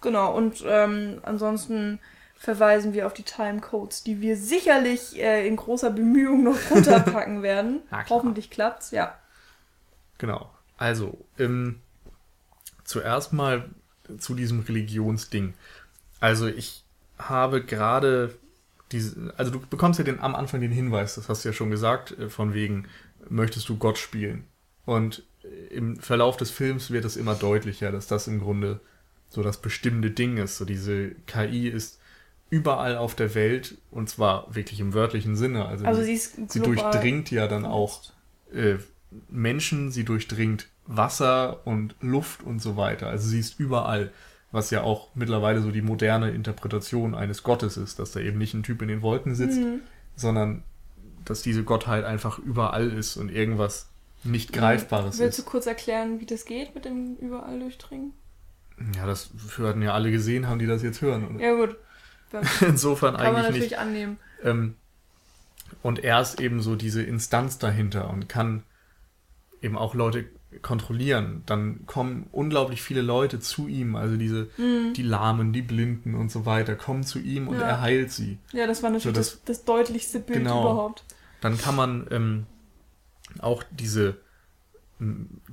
Genau, und ähm, ansonsten verweisen wir auf die Timecodes, die wir sicherlich äh, in großer Bemühung noch runterpacken werden. Hoffentlich klappt's, ja. Genau. Also, ähm, zuerst mal zu diesem Religionsding. Also ich habe gerade diese, also du bekommst ja den, am Anfang den Hinweis, das hast du ja schon gesagt, äh, von wegen, möchtest du Gott spielen? Und im Verlauf des Films wird es immer deutlicher, dass das im Grunde so das bestimmende Ding ist. So diese KI ist überall auf der Welt und zwar wirklich im wörtlichen Sinne. Also, Also sie sie durchdringt ja dann auch äh, Menschen, sie durchdringt Wasser und Luft und so weiter. Also sie ist überall, was ja auch mittlerweile so die moderne Interpretation eines Gottes ist, dass da eben nicht ein Typ in den Wolken sitzt, Mhm. sondern dass diese Gottheit einfach überall ist und irgendwas nicht Greifbares Willst du ist. kurz erklären, wie das geht mit dem überall durchdringen? Ja, das hatten ja alle gesehen, haben die das jetzt hören. Ja gut, Insofern kann man eigentlich natürlich nicht. annehmen. Ähm, und er ist eben so diese Instanz dahinter und kann eben auch Leute kontrollieren. Dann kommen unglaublich viele Leute zu ihm, also diese, Mhm. die Lahmen, die Blinden und so weiter, kommen zu ihm und Ja. er heilt sie. Ja, das war natürlich So, das, das deutlichste Bild Genau. überhaupt. Dann kann man ähm, auch diese,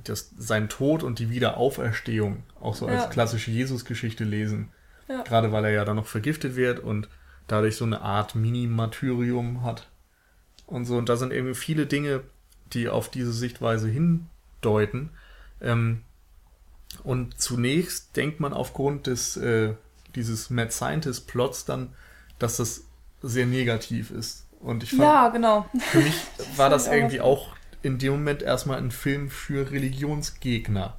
das, sein Tod und die Wiederauferstehung auch so als Ja. klassische Jesus-Geschichte lesen. Ja. Gerade weil er ja dann noch vergiftet wird und dadurch so eine Art Mini-Martyrium hat. Und so, und da sind irgendwie viele Dinge, die auf diese Sichtweise hindeuten. Ähm, und zunächst denkt man aufgrund des, äh, dieses Mad Scientist Plots dann, dass das sehr negativ ist. Und ich fand, Ja, genau. für mich war das irgendwie auch in dem Moment erstmal ein Film für Religionsgegner.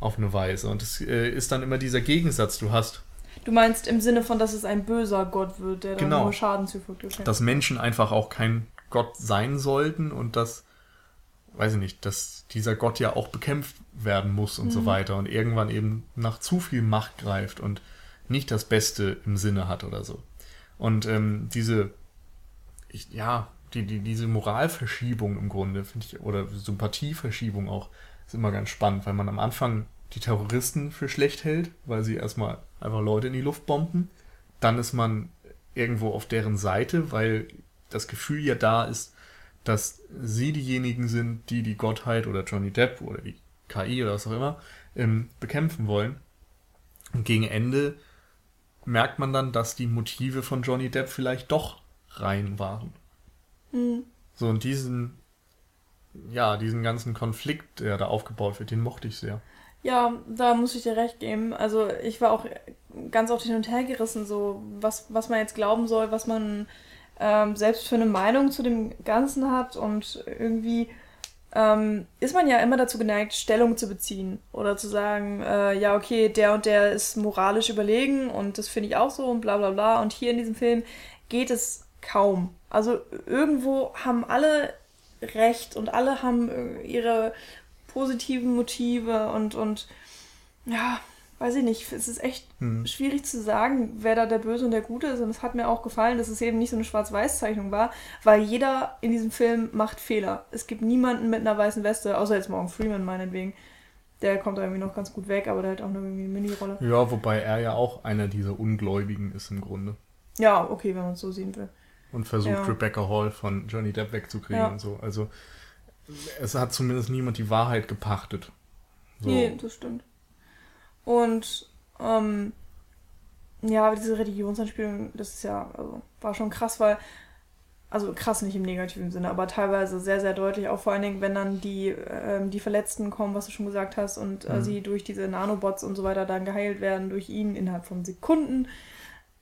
Auf eine Weise. Und es äh, ist dann immer dieser Gegensatz, du hast, Du meinst im Sinne von, dass es ein böser Gott wird, der dann Genau. nur Schaden zufügt. Okay. dass Menschen einfach auch kein Gott sein sollten und dass, weiß ich nicht, dass dieser Gott ja auch bekämpft werden muss und so Mhm. weiter und irgendwann eben nach zu viel Macht greift und nicht das Beste im Sinne hat oder so. Und ähm, diese, ich, ja, die, die, diese Moralverschiebung im Grunde, finde ich, oder Sympathieverschiebung auch, ist immer ganz spannend, weil man am Anfang die Terroristen für schlecht hält, weil sie erstmal einfach Leute in die Luft bomben. Dann ist man irgendwo auf deren Seite, weil das Gefühl ja da ist, dass sie diejenigen sind, die die Gottheit oder Johnny Depp oder die KI oder was auch immer ähm, bekämpfen wollen. Und gegen Ende merkt man dann, dass die Motive von Johnny Depp vielleicht doch rein waren. Mhm. So, und diesen, ja, diesen ganzen Konflikt, der da aufgebaut wird, den mochte ich sehr. Ja, da muss ich dir recht geben. Also ich war auch ganz oft hin und her gerissen, so was, was man jetzt glauben soll, was man ähm, selbst für eine Meinung zu dem Ganzen hat und irgendwie ähm, ist man ja immer dazu geneigt, Stellung zu beziehen oder zu sagen, äh, ja, okay, der und der ist moralisch überlegen und das finde ich auch so und bla bla bla. Und hier in diesem Film geht es kaum. Also irgendwo haben alle recht und alle haben äh, ihre positiven Motive und, und ja, weiß ich nicht, es ist echt hm. schwierig zu sagen, wer da der Böse und der Gute ist. Und es hat mir auch gefallen, dass es eben nicht so eine Schwarz-Weiß-Zeichnung war, weil jeder in diesem Film macht Fehler. Es gibt niemanden mit einer weißen Weste, außer jetzt Morgan Freeman meinetwegen. Der kommt da irgendwie noch ganz gut weg, aber der hat auch nur irgendwie eine Mini-Rolle. Ja, wobei er ja auch einer dieser Ungläubigen ist im Grunde. Ja, okay, wenn man es so sehen will. Und versucht ja. Rebecca Hall von Johnny Depp wegzukriegen ja. und so. Also es hat zumindest niemand die Wahrheit gepachtet. So. Nee, das stimmt. Und ähm, ja, diese Religionsanspielung, das ist ja, also, war schon krass, weil, also krass nicht im negativen Sinne, aber teilweise sehr, sehr deutlich, auch vor allen Dingen, wenn dann die, ähm, die Verletzten kommen, was du schon gesagt hast, und äh, mhm. sie durch diese Nanobots und so weiter dann geheilt werden, durch ihn innerhalb von Sekunden,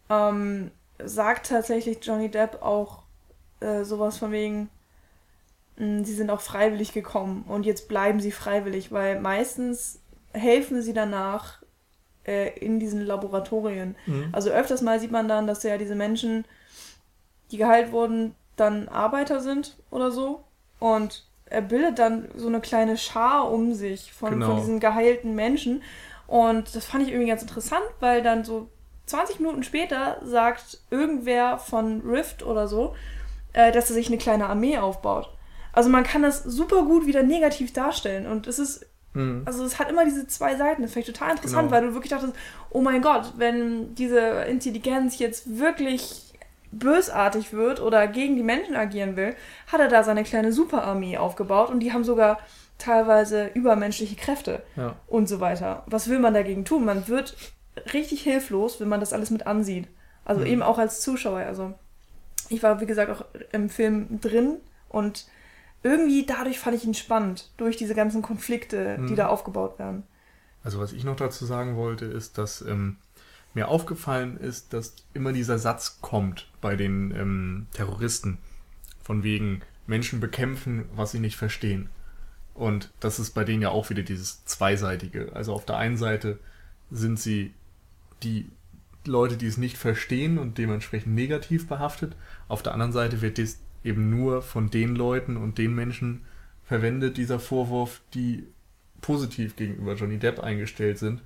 ähm, sagt tatsächlich Johnny Depp auch äh, sowas von wegen, mh, sie sind auch freiwillig gekommen und jetzt bleiben sie freiwillig, weil meistens helfen sie danach äh, in diesen Laboratorien. Mhm. Also öfters mal sieht man dann, dass ja diese Menschen, die geheilt wurden, dann Arbeiter sind oder so. Und er bildet dann so eine kleine Schar um sich von, genau. von diesen geheilten Menschen. Und das fand ich irgendwie ganz interessant, weil dann so 20 Minuten später sagt irgendwer von Rift oder so, äh, dass er sich eine kleine Armee aufbaut. Also man kann das super gut wieder negativ darstellen. Und es ist Mhm. Also es hat immer diese zwei Seiten. Das finde ich total interessant, genau. weil du wirklich dachtest, oh mein Gott, wenn diese Intelligenz jetzt wirklich bösartig wird oder gegen die Menschen agieren will, hat er da seine kleine Superarmee aufgebaut und die haben sogar teilweise übermenschliche Kräfte ja. und so weiter. Was will man dagegen tun? Man wird richtig hilflos, wenn man das alles mit ansieht. Also mhm. eben auch als Zuschauer. Also ich war, wie gesagt, auch im Film drin und irgendwie dadurch fand ich ihn spannend, durch diese ganzen Konflikte, die mhm. da aufgebaut werden. Also was ich noch dazu sagen wollte, ist, dass ähm, mir aufgefallen ist, dass immer dieser Satz kommt bei den ähm, Terroristen, von wegen Menschen bekämpfen, was sie nicht verstehen. Und das ist bei denen ja auch wieder dieses Zweiseitige. Also auf der einen Seite sind sie die Leute, die es nicht verstehen und dementsprechend negativ behaftet. Auf der anderen Seite wird dies eben nur von den Leuten und den Menschen verwendet, dieser Vorwurf, die positiv gegenüber Johnny Depp eingestellt sind.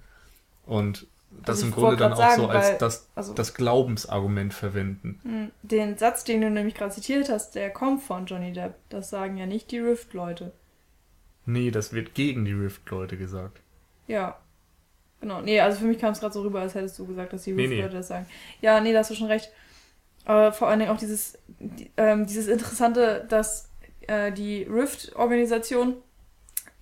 Und das also im Grunde dann auch sagen, so als weil, das, also, das Glaubensargument verwenden. Hm, den Satz, den du nämlich gerade zitiert hast, der kommt von Johnny Depp. Das sagen ja nicht die Rift-Leute. Nee, das wird gegen die Rift-Leute gesagt. Ja. Genau. Nee, also für mich kam es gerade so rüber, als hättest du gesagt, dass die Rift-Leute nee, nee. das sagen. Ja, nee, da hast du schon recht. Aber vor allen Dingen auch dieses, die, ähm, dieses Interessante, dass äh, die Rift-Organisation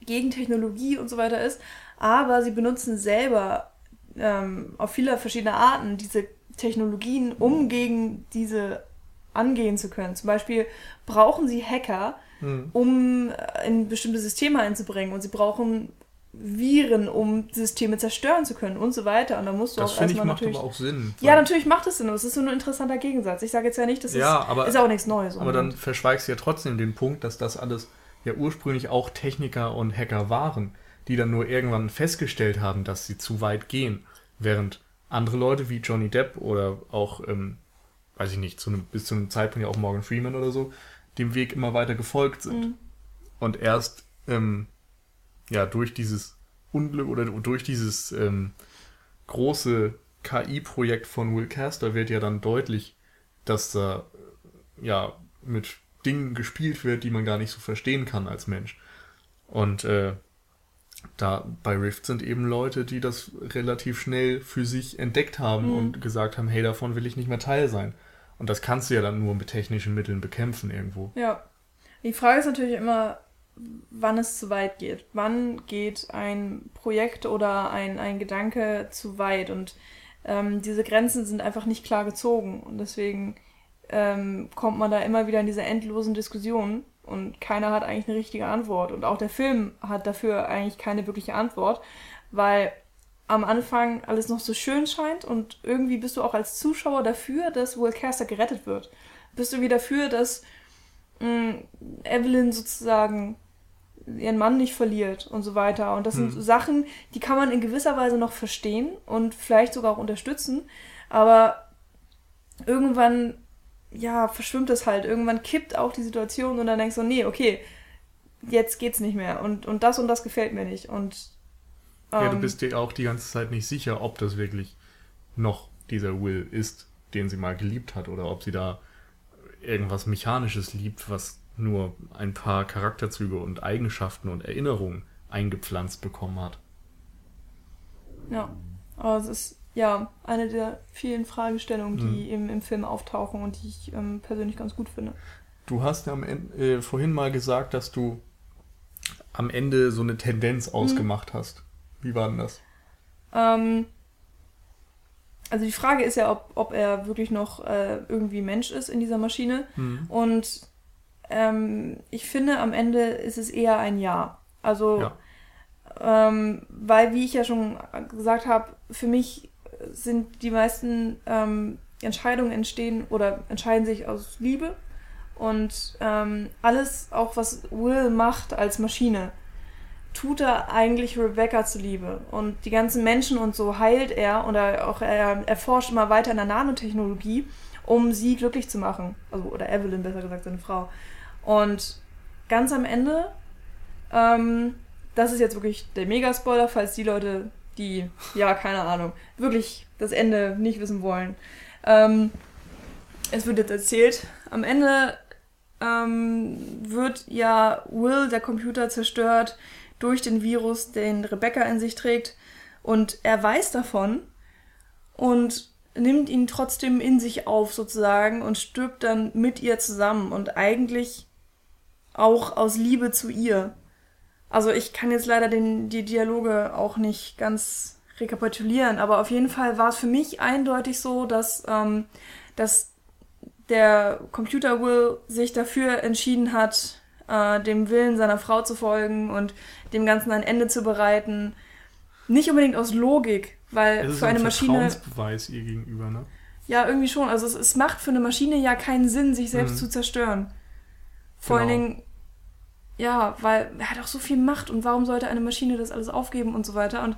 gegen Technologie und so weiter ist, aber sie benutzen selber ähm, auf viele verschiedene Arten diese Technologien, um gegen diese angehen zu können. Zum Beispiel brauchen sie Hacker, mhm. um äh, in bestimmte Systeme einzubringen und sie brauchen Viren, um Systeme zerstören zu können und so weiter. Und da musst du das auch erstmal ich, macht aber auch Sinn. Ja, natürlich macht es Sinn, aber es ist so ein interessanter Gegensatz. Ich sage jetzt ja nicht, das ja, ist, aber, ist auch nichts Neues. Aber dann verschweigst du ja trotzdem den Punkt, dass das alles ja ursprünglich auch Techniker und Hacker waren, die dann nur irgendwann festgestellt haben, dass sie zu weit gehen. Während andere Leute wie Johnny Depp oder auch, ähm, weiß ich nicht, zu einem, bis zu einem Zeitpunkt ja auch Morgan Freeman oder so, dem Weg immer weiter gefolgt sind. Mhm. Und erst ähm, ja, durch dieses Unglück oder durch dieses ähm, große KI-Projekt von Will Caster wird ja dann deutlich, dass da ja mit Dingen gespielt wird, die man gar nicht so verstehen kann als Mensch. Und äh, da bei Rift sind eben Leute, die das relativ schnell für sich entdeckt haben mhm. und gesagt haben, hey, davon will ich nicht mehr Teil sein. Und das kannst du ja dann nur mit technischen Mitteln bekämpfen irgendwo. Ja. Die Frage ist natürlich immer, wann es zu weit geht. Wann geht ein Projekt oder ein, ein Gedanke zu weit? Und ähm, diese Grenzen sind einfach nicht klar gezogen. Und deswegen ähm, kommt man da immer wieder in diese endlosen Diskussionen und keiner hat eigentlich eine richtige Antwort. Und auch der Film hat dafür eigentlich keine wirkliche Antwort, weil am Anfang alles noch so schön scheint und irgendwie bist du auch als Zuschauer dafür, dass Will Caster gerettet wird. Bist du wieder dafür, dass mh, mm, Evelyn sozusagen ihren Mann nicht verliert und so weiter. Und das hm. sind Sachen, die kann man in gewisser Weise noch verstehen und vielleicht sogar auch unterstützen. Aber irgendwann, ja, verschwimmt es halt. Irgendwann kippt auch die Situation und dann denkst du, nee, okay, jetzt geht's nicht mehr. Und, und das und das gefällt mir nicht. Und ja, du Ähm, bist dir auch die ganze Zeit nicht sicher, ob das wirklich noch dieser Will ist, den sie mal geliebt hat, oder ob sie da irgendwas Mechanisches liebt, was nur ein paar Charakterzüge und Eigenschaften und Erinnerungen eingepflanzt bekommen hat. Ja, aber es ist ja eine der vielen Fragestellungen, die Mhm. im, im Film auftauchen und die ich ähm, persönlich ganz gut finde. Du hast ja am Ende, äh, vorhin mal gesagt, dass du am Ende so eine Tendenz ausgemacht hast. Wie war denn das? Ähm, also die Frage ist ja, ob, ob er wirklich noch äh, irgendwie Mensch ist in dieser Maschine. Hm. Und ähm, ich finde, am Ende ist es eher ein Ja. Also, Ja. ähm, weil, wie ich ja schon gesagt habe, für mich sind die meisten ähm, Entscheidungen entstehen oder entscheiden sich aus Liebe. Und ähm, alles, auch was Will macht als Maschine, tut er eigentlich Rebecca zuliebe. Und die ganzen Menschen und so heilt er oder auch er erforscht immer weiter in der Nanotechnologie, um sie glücklich zu machen. Also, oder Evelyn, besser gesagt, seine Frau. Und ganz am Ende, ähm, das ist jetzt wirklich der Mega-Spoiler, falls die Leute, die, ja, keine Ahnung, wirklich das Ende nicht wissen wollen. Ähm, es wird jetzt erzählt, am Ende ähm, wird ja Will, der Computer, zerstört durch den Virus, den Rebecca in sich trägt. Und er weiß davon und nimmt ihn trotzdem in sich auf sozusagen und stirbt dann mit ihr zusammen und eigentlich auch aus Liebe zu ihr. Also ich kann jetzt leider den, die Dialoge auch nicht ganz rekapitulieren, aber auf jeden Fall war es für mich eindeutig so, dass, ähm, dass der Computer Will sich dafür entschieden hat, äh, dem Willen seiner Frau zu folgen und dem Ganzen ein Ende zu bereiten. Nicht unbedingt aus Logik, weil Es ist für eine ein Maschine. Vertrauensbeweis ihr gegenüber, ne? Ja, irgendwie schon. Also es, es macht für eine Maschine ja keinen Sinn, sich selbst Mhm. zu zerstören. Vor allen Genau. Dingen, ja, weil er hat auch so viel Macht und warum sollte eine Maschine das alles aufgeben und so weiter. Und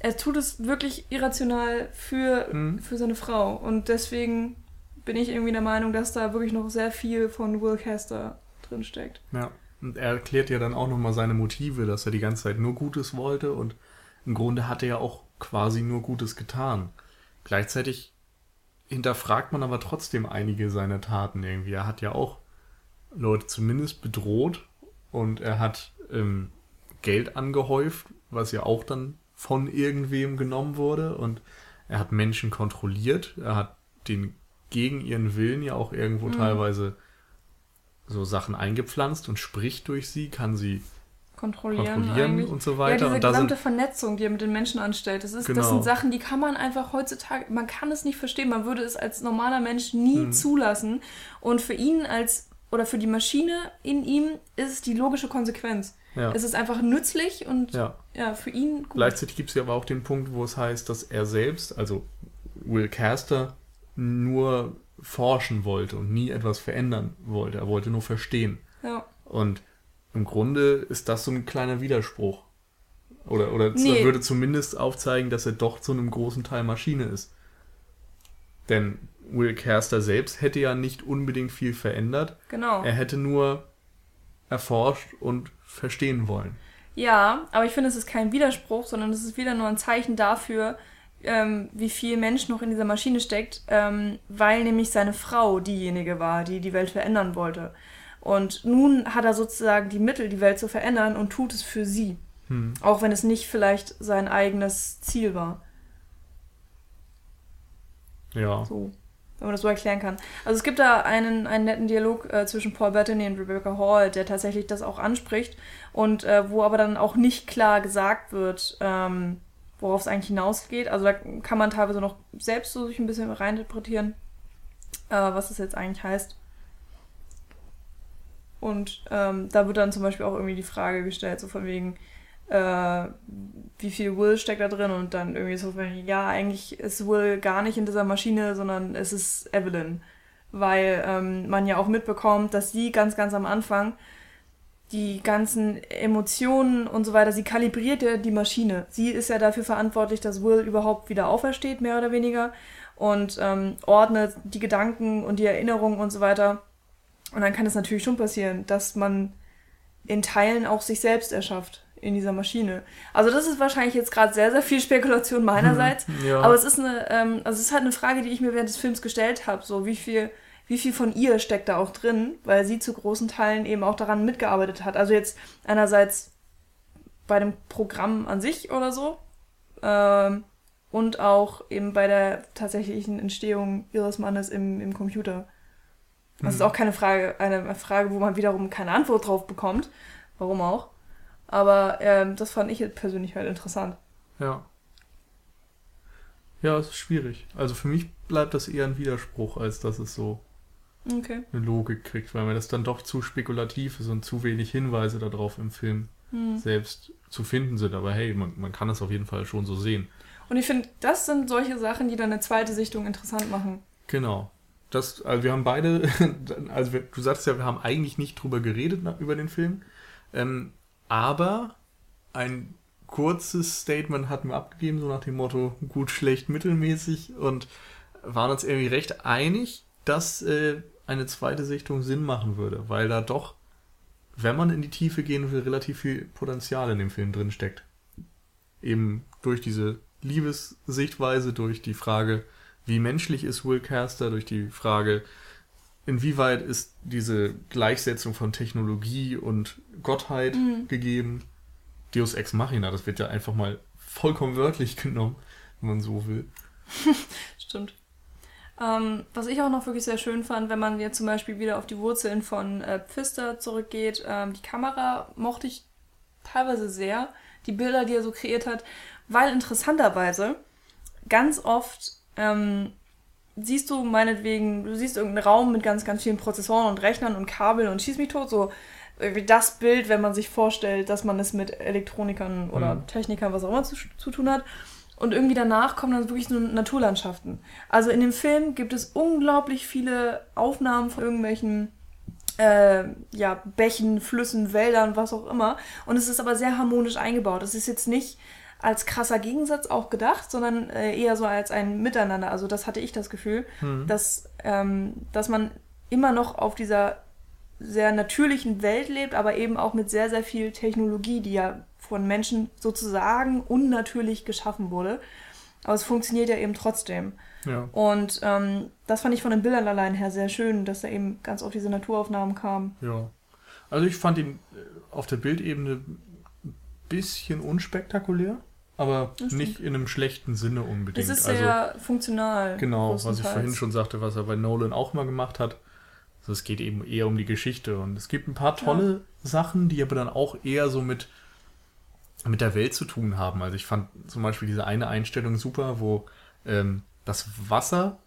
er tut es wirklich irrational für, Mhm. für seine Frau. Und deswegen bin ich irgendwie der Meinung, dass da wirklich noch sehr viel von Will Caster drinsteckt. Ja. Und er erklärt ja dann auch nochmal seine Motive, dass er die ganze Zeit nur Gutes wollte und im Grunde hat er ja auch quasi nur Gutes getan. Gleichzeitig hinterfragt man aber trotzdem einige seiner Taten irgendwie. Er hat ja auch Leute zumindest bedroht und er hat ähm, Geld angehäuft, was ja auch dann von irgendwem genommen wurde und er hat Menschen kontrolliert, er hat den gegen ihren Willen ja auch irgendwo Mhm. teilweise so Sachen eingepflanzt und spricht durch sie, kann sie Kontrollieren, kontrollieren und so Ja, weiter. diese und gesamte sind, Vernetzung, die er mit den Menschen anstellt, das, ist, das Genau. sind Sachen, die kann man einfach heutzutage, man kann es nicht verstehen, man würde es als normaler Mensch nie Mhm. zulassen. Und für ihn als, oder für die Maschine in ihm ist es die logische Konsequenz. ja, Es ist einfach nützlich und ja, ja. für ihn gut. Gleichzeitig gibt es ja aber auch den Punkt, wo es heißt, dass er selbst, also Will Caster, nur forschen wollte und nie etwas verändern wollte. Er wollte nur verstehen. Ja. Und im Grunde ist das so ein kleiner Widerspruch. Oder, oder Nee. würde zumindest aufzeigen, dass er doch zu einem großen Teil Maschine ist. Denn Will Caster selbst hätte ja nicht unbedingt viel verändert. Genau. Er hätte nur erforscht und verstehen wollen. Ja, aber ich finde, es ist kein Widerspruch, sondern es ist wieder nur ein Zeichen dafür, ähm, wie viel Mensch noch in dieser Maschine steckt, ähm, weil nämlich seine Frau diejenige war, die die Welt verändern wollte. Und nun hat er sozusagen die Mittel, die Welt zu verändern und tut es für sie. Hm. Auch wenn es nicht vielleicht sein eigenes Ziel war. Ja. So, wenn man das so erklären kann. Also es gibt da einen, einen netten Dialog äh, zwischen Paul Bettany und Rebecca Hall, der tatsächlich das auch anspricht und äh, wo aber dann auch nicht klar gesagt wird, ähm, worauf es eigentlich hinausgeht. Also da kann man teilweise noch selbst so sich ein bisschen reininterpretieren, äh, was das jetzt eigentlich heißt. Und ähm, da wird dann zum Beispiel auch irgendwie die Frage gestellt, so von wegen, äh, wie viel Will steckt da drin und dann irgendwie so ja, eigentlich ist Will gar nicht in dieser Maschine, sondern es ist Evelyn. Weil ähm, man ja auch mitbekommt, dass sie ganz, ganz am Anfang die ganzen Emotionen und so weiter, sie kalibriert ja die Maschine. Sie ist ja dafür verantwortlich, dass Will überhaupt wieder aufersteht, mehr oder weniger, und ähm, ordnet die Gedanken und die Erinnerungen und so weiter. Und dann kann es natürlich schon passieren, dass man in Teilen auch sich selbst erschafft in dieser Maschine. Also das ist wahrscheinlich jetzt gerade sehr, sehr viel Spekulation meinerseits. Ja. Aber es ist eine, ähm, also es ist halt eine Frage, die ich mir während des Films gestellt habe. So, wie viel, wie viel von ihr steckt da auch drin, weil sie zu großen Teilen eben auch daran mitgearbeitet hat. Also jetzt einerseits bei dem Programm an sich oder so. Ähm, und auch eben bei der tatsächlichen Entstehung ihres Mannes im, im Computer. Das ist Mhm. auch keine Frage, eine Frage, wo man wiederum keine Antwort drauf bekommt. Warum auch? Aber ähm, das fand ich jetzt persönlich halt interessant. Ja. Ja, es ist schwierig. Also für mich bleibt das eher ein Widerspruch, als dass es so Okay. eine Logik kriegt, weil mir das dann doch zu spekulativ ist und zu wenig Hinweise darauf im Film Hm. selbst zu finden sind. Aber hey, man, man kann das auf jeden Fall schon so sehen. Und ich finde, das sind solche Sachen, die dann eine zweite Sichtung interessant machen. Genau. Das, also wir haben beide, also du sagst ja, wir haben eigentlich nicht drüber geredet über den Film, ähm, aber ein kurzes Statement hatten wir abgegeben, so nach dem Motto gut, schlecht, mittelmäßig und waren uns irgendwie recht einig, dass äh, eine zweite Sichtung Sinn machen würde, weil da doch, wenn man in die Tiefe gehen will, relativ viel Potenzial in dem Film drin steckt. Eben durch diese Liebessichtweise, durch die Frage, wie menschlich ist Will Caster, durch die Frage, inwieweit ist diese Gleichsetzung von Technologie und Gottheit Mhm. gegeben. Deus Ex Machina, das wird ja einfach mal vollkommen wörtlich genommen, wenn man so will. Stimmt. Ähm, was ich auch noch wirklich sehr schön fand, wenn man jetzt zum Beispiel wieder auf die Wurzeln von äh, Pfister zurückgeht, ähm, die Kamera mochte ich teilweise sehr, die Bilder, die er so kreiert hat, weil interessanterweise ganz oft ähm, siehst du meinetwegen, du siehst irgendeinen Raum mit ganz, ganz vielen Prozessoren und Rechnern und Kabeln und schieß mich tot, so wie das Bild, wenn man sich vorstellt, dass man es mit Elektronikern oder Mhm. Technikern, was auch immer zu, zu tun hat. Und irgendwie danach kommen dann wirklich nur Naturlandschaften. Also in dem Film gibt es unglaublich viele Aufnahmen von irgendwelchen äh, ja, Bächen, Flüssen, Wäldern, was auch immer. Und es ist aber sehr harmonisch eingebaut. Es ist jetzt nicht als krasser Gegensatz auch gedacht, sondern äh, eher so als ein Miteinander. Also das hatte ich das Gefühl, Mhm. dass, ähm, dass man immer noch auf dieser sehr natürlichen Welt lebt, aber eben auch mit sehr, sehr viel Technologie, die ja von Menschen sozusagen unnatürlich geschaffen wurde. Aber es funktioniert ja eben trotzdem. Ja. Und ähm, das fand ich von den Bildern allein her sehr schön, dass da eben ganz oft diese Naturaufnahmen kamen. Ja. Also ich fand ihn äh, auf der Bildebene ein bisschen unspektakulär, aber nicht in einem schlechten Sinne unbedingt. Es ist also sehr funktional. genau, was ich vorhin schon sagte, was er bei Nolan auch mal gemacht hat. Also es geht eben eher um die Geschichte und es gibt ein paar tolle Sachen, die aber dann auch eher so mit mit der Welt zu tun haben. Also ich fand zum Beispiel diese eine Einstellung super, wo ähm, das Wasser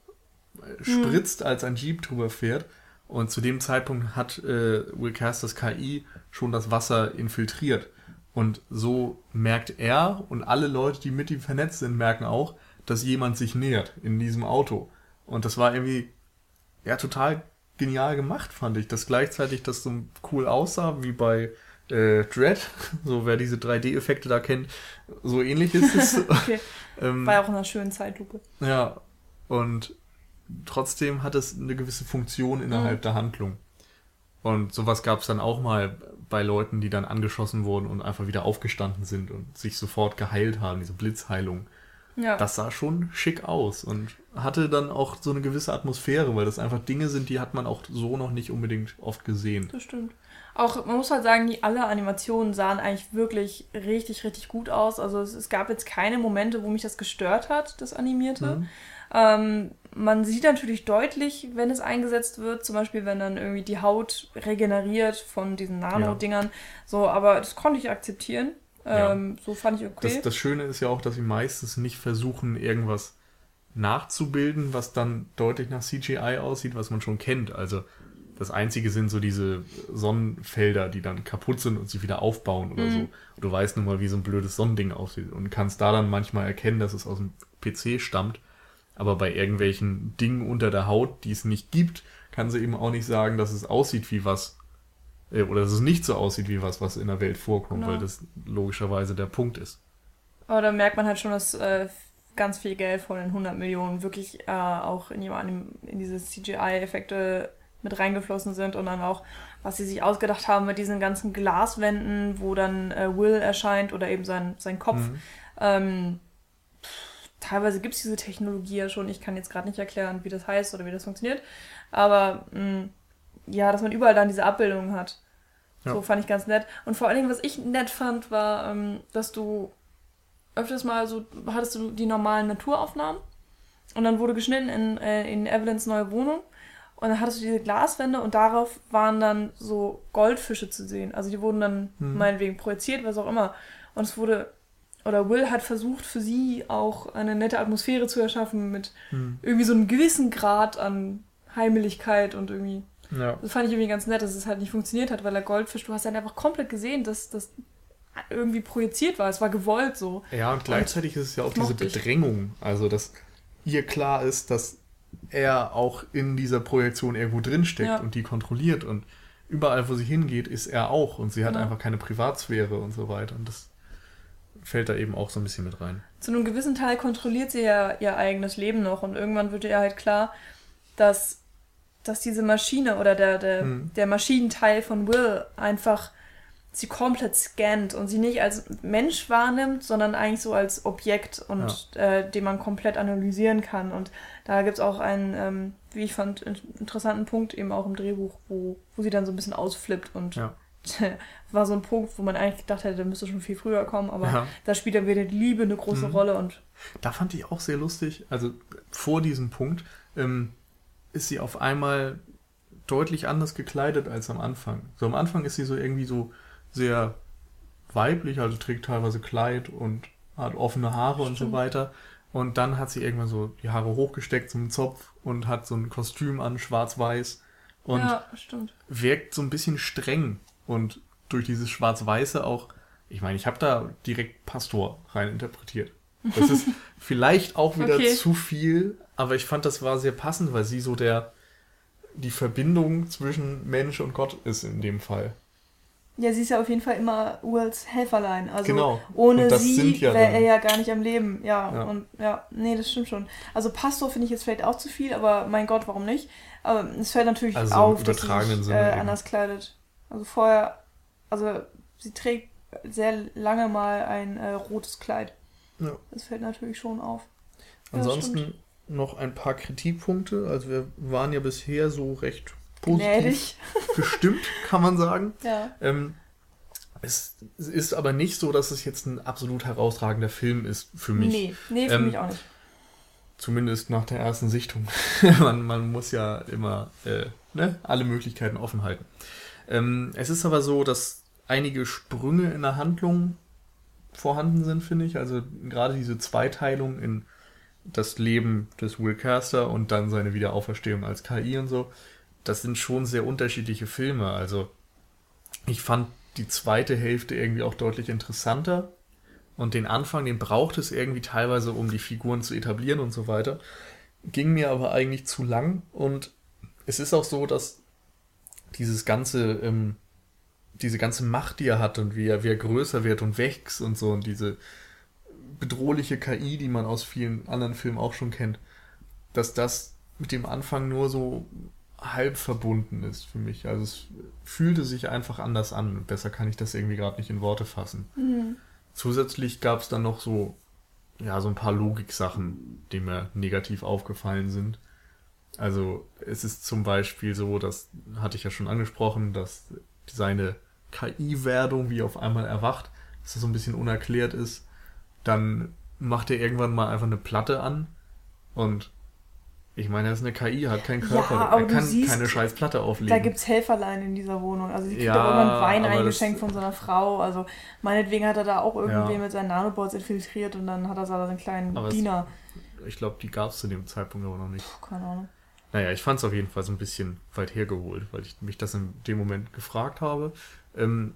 äh, spritzt, als ein Jeep drüber fährt. Und zu dem Zeitpunkt hat äh, Will Casters KI schon das Wasser infiltriert. Und so merkt er und alle Leute, die mit ihm vernetzt sind, merken auch, dass jemand sich nähert in diesem Auto. Und das war irgendwie ja total genial gemacht, fand ich. Dass gleichzeitig das so cool aussah wie bei äh, Dread. So wer diese 3D-Effekte da kennt, so ähnlich ist es. Okay. ähm, War ja auch in einer schönen Zeitlupe. ja, und trotzdem hat es eine gewisse Funktion innerhalb Mhm. der Handlung. Und sowas gab es dann auch mal bei Leuten, die dann angeschossen wurden und einfach wieder aufgestanden sind und sich sofort geheilt haben, diese Blitzheilung. Ja. Das sah schon schick aus und hatte dann auch so eine gewisse Atmosphäre, weil das einfach Dinge sind, die hat man auch so noch nicht unbedingt oft gesehen. Das stimmt. Auch, man muss halt sagen, die alle Animationen sahen eigentlich wirklich richtig, richtig gut aus. Also es, es gab jetzt keine Momente, wo mich das gestört hat, das Animierte. Mhm. Ähm, man sieht natürlich deutlich, wenn es eingesetzt wird, zum Beispiel wenn dann irgendwie die Haut regeneriert von diesen Nano-Dingern. So, aber das konnte ich akzeptieren. Ähm, So fand ich okay. Das, das Schöne ist ja auch, dass sie meistens nicht versuchen, irgendwas nachzubilden, was dann deutlich nach CGI aussieht, was man schon kennt. Also das Einzige sind so diese Sonnenfelder, die dann kaputt sind und sich wieder aufbauen oder Mhm. so. Und du weißt nun mal, wie so ein blödes Sonnending aussieht und kannst da dann manchmal erkennen, dass es aus dem PC stammt. Aber bei irgendwelchen Dingen unter der Haut, die es nicht gibt, kann sie eben auch nicht sagen, dass es aussieht wie was. äh, Oder dass es nicht so aussieht wie was, was in der Welt vorkommt, Genau. weil das logischerweise der Punkt ist. Aber da merkt man halt schon, dass äh, ganz viel Geld von den 100 Millionen wirklich äh, auch in, jemandem, in diese CGI-Effekte mit reingeflossen sind und dann auch, was sie sich ausgedacht haben mit diesen ganzen Glaswänden, wo dann äh, Will erscheint oder eben sein, sein Kopf. Mhm. Ähm, teilweise gibt es diese Technologie ja schon. Ich kann jetzt gerade nicht erklären, wie das heißt oder wie das funktioniert. Aber mh, ja, dass man überall dann diese Abbildungen hat. Ja. So fand ich ganz nett. Und vor allen Dingen, was ich nett fand, war, ähm, dass du öfters mal so, hattest du die normalen Naturaufnahmen und dann wurde geschnitten in, äh, in Evelyns neue Wohnung und dann hattest du diese Glaswände und darauf waren dann so Goldfische zu sehen. Also die wurden dann Mhm. meinetwegen projiziert, was auch immer. Und es wurde, oder Will hat versucht, für sie auch eine nette Atmosphäre zu erschaffen mit Hm. irgendwie so einem gewissen Grad an Heimeligkeit und irgendwie Ja. das fand ich irgendwie ganz nett, dass es halt nicht funktioniert hat, weil der Goldfisch, du hast dann einfach komplett gesehen, dass das irgendwie projiziert war. Es war gewollt so. Ja, und gleichzeitig ist es ja auch diese mochte ich. Bedrängung. Also, dass ihr klar ist, dass er auch in dieser Projektion irgendwo drinsteckt Ja. und die kontrolliert. Und überall, wo sie hingeht, ist er auch. Und sie hat Genau. einfach keine Privatsphäre und so weiter. Und das fällt da eben auch so ein bisschen mit rein. Zu einem gewissen Teil kontrolliert sie ja ihr eigenes Leben noch und irgendwann wird ihr halt klar, dass, dass diese Maschine oder der, der, Hm. der Maschinenteil von Will einfach sie komplett scannt und sie nicht als Mensch wahrnimmt, sondern eigentlich so als Objekt und äh, den man komplett analysieren kann. Und da gibt es auch einen, ähm, wie ich fand, in- interessanten Punkt eben auch im Drehbuch, wo, wo sie dann so ein bisschen ausflippt und Ja. war so ein Punkt, wo man eigentlich gedacht hätte, der müsste schon viel früher kommen, aber Ja. da spielt dann wieder die Liebe eine große Mhm. Rolle und Da fand ich auch sehr lustig. Also, vor diesem Punkt ähm, ist sie auf einmal deutlich anders gekleidet als am Anfang. So am Anfang ist sie so irgendwie so sehr weiblich, also trägt teilweise Kleid und hat offene Haare und so Stimmt. weiter. Und dann hat sie irgendwann so die Haare hochgesteckt zum Zopf und hat so ein Kostüm an, schwarz-weiß. Und ja, stimmt. wirkt so ein bisschen streng. Und durch dieses Schwarz-Weiße auch, ich meine, ich habe da direkt Pastor rein interpretiert. Das ist vielleicht auch wieder Okay. zu viel, aber ich fand, das war sehr passend, weil sie so der die Verbindung zwischen Mensch und Gott ist in dem Fall. Ja, sie ist ja auf jeden Fall immer Wills Helferlein. Also Genau. ohne sie ja wäre er ja gar nicht am Leben. Ja, Ja. und ja, nee, das stimmt schon. Also Pastor finde ich jetzt vielleicht auch zu viel, aber mein Gott, warum nicht? Aber es fällt natürlich Also auf, dass sie sich äh, anders kleidet. Also vorher, also sie trägt sehr lange mal ein äh, rotes Kleid. Ja. Das fällt natürlich schon auf. Ja, Ansonsten noch ein paar Kritikpunkte. Also wir waren ja bisher so recht positiv gestimmt, kann man sagen. Ja. Ähm, es es ist aber nicht so, dass es jetzt ein absolut herausragender Film ist für mich. Nee, nee, für Ähm, mich auch nicht. Zumindest nach der ersten Sichtung. man, man muss ja immer äh, ne, alle Möglichkeiten offen halten. Ähm, es ist aber so, dass einige Sprünge in der Handlung vorhanden sind, finde ich. Also gerade diese Zweiteilung in das Leben des Will Caster und dann seine Wiederauferstehung als KI und so. Das sind schon sehr unterschiedliche Filme. Also ich fand die zweite Hälfte irgendwie auch deutlich interessanter. Und den Anfang, den braucht es irgendwie teilweise, um die Figuren zu etablieren und so weiter. Ging mir aber eigentlich zu lang. Und es ist auch so, dass dieses ganze, ähm, diese ganze Macht, die er hat und wie er, wie er größer wird und wächst und so und diese bedrohliche KI, die man aus vielen anderen Filmen auch schon kennt, dass das mit dem Anfang nur so halb verbunden ist für mich. Also es fühlte sich einfach anders an. Besser kann ich das irgendwie gerade nicht in Worte fassen. Mhm. Zusätzlich gab es dann noch so, ja, so ein paar Logiksachen, die mir negativ aufgefallen sind. Also es ist zum Beispiel so, das hatte ich ja schon angesprochen, dass seine KI-Werdung wie auf einmal erwacht, dass das so ein bisschen unerklärt ist. Dann macht er irgendwann mal einfach eine Platte an und ich meine, er ist eine KI, hat keinen Körper, Ja, er kann siehst, keine scheiß Platte Da auflegen. gibt es Helferlein in dieser Wohnung. Also sie kriegt Ja, auch irgendwann Wein aber eingeschenkt von seiner Frau. Also meinetwegen hat er da auch irgendwie Ja. mit seinen Nanobots infiltriert und dann hat er da seinen kleinen Aber es- Diener. Ich glaube, die gab es zu dem Zeitpunkt aber noch nicht. Puh, keine Ahnung. Naja, ich fand es auf jeden Fall so ein bisschen weit hergeholt, weil ich mich das in dem Moment gefragt habe. Ähm,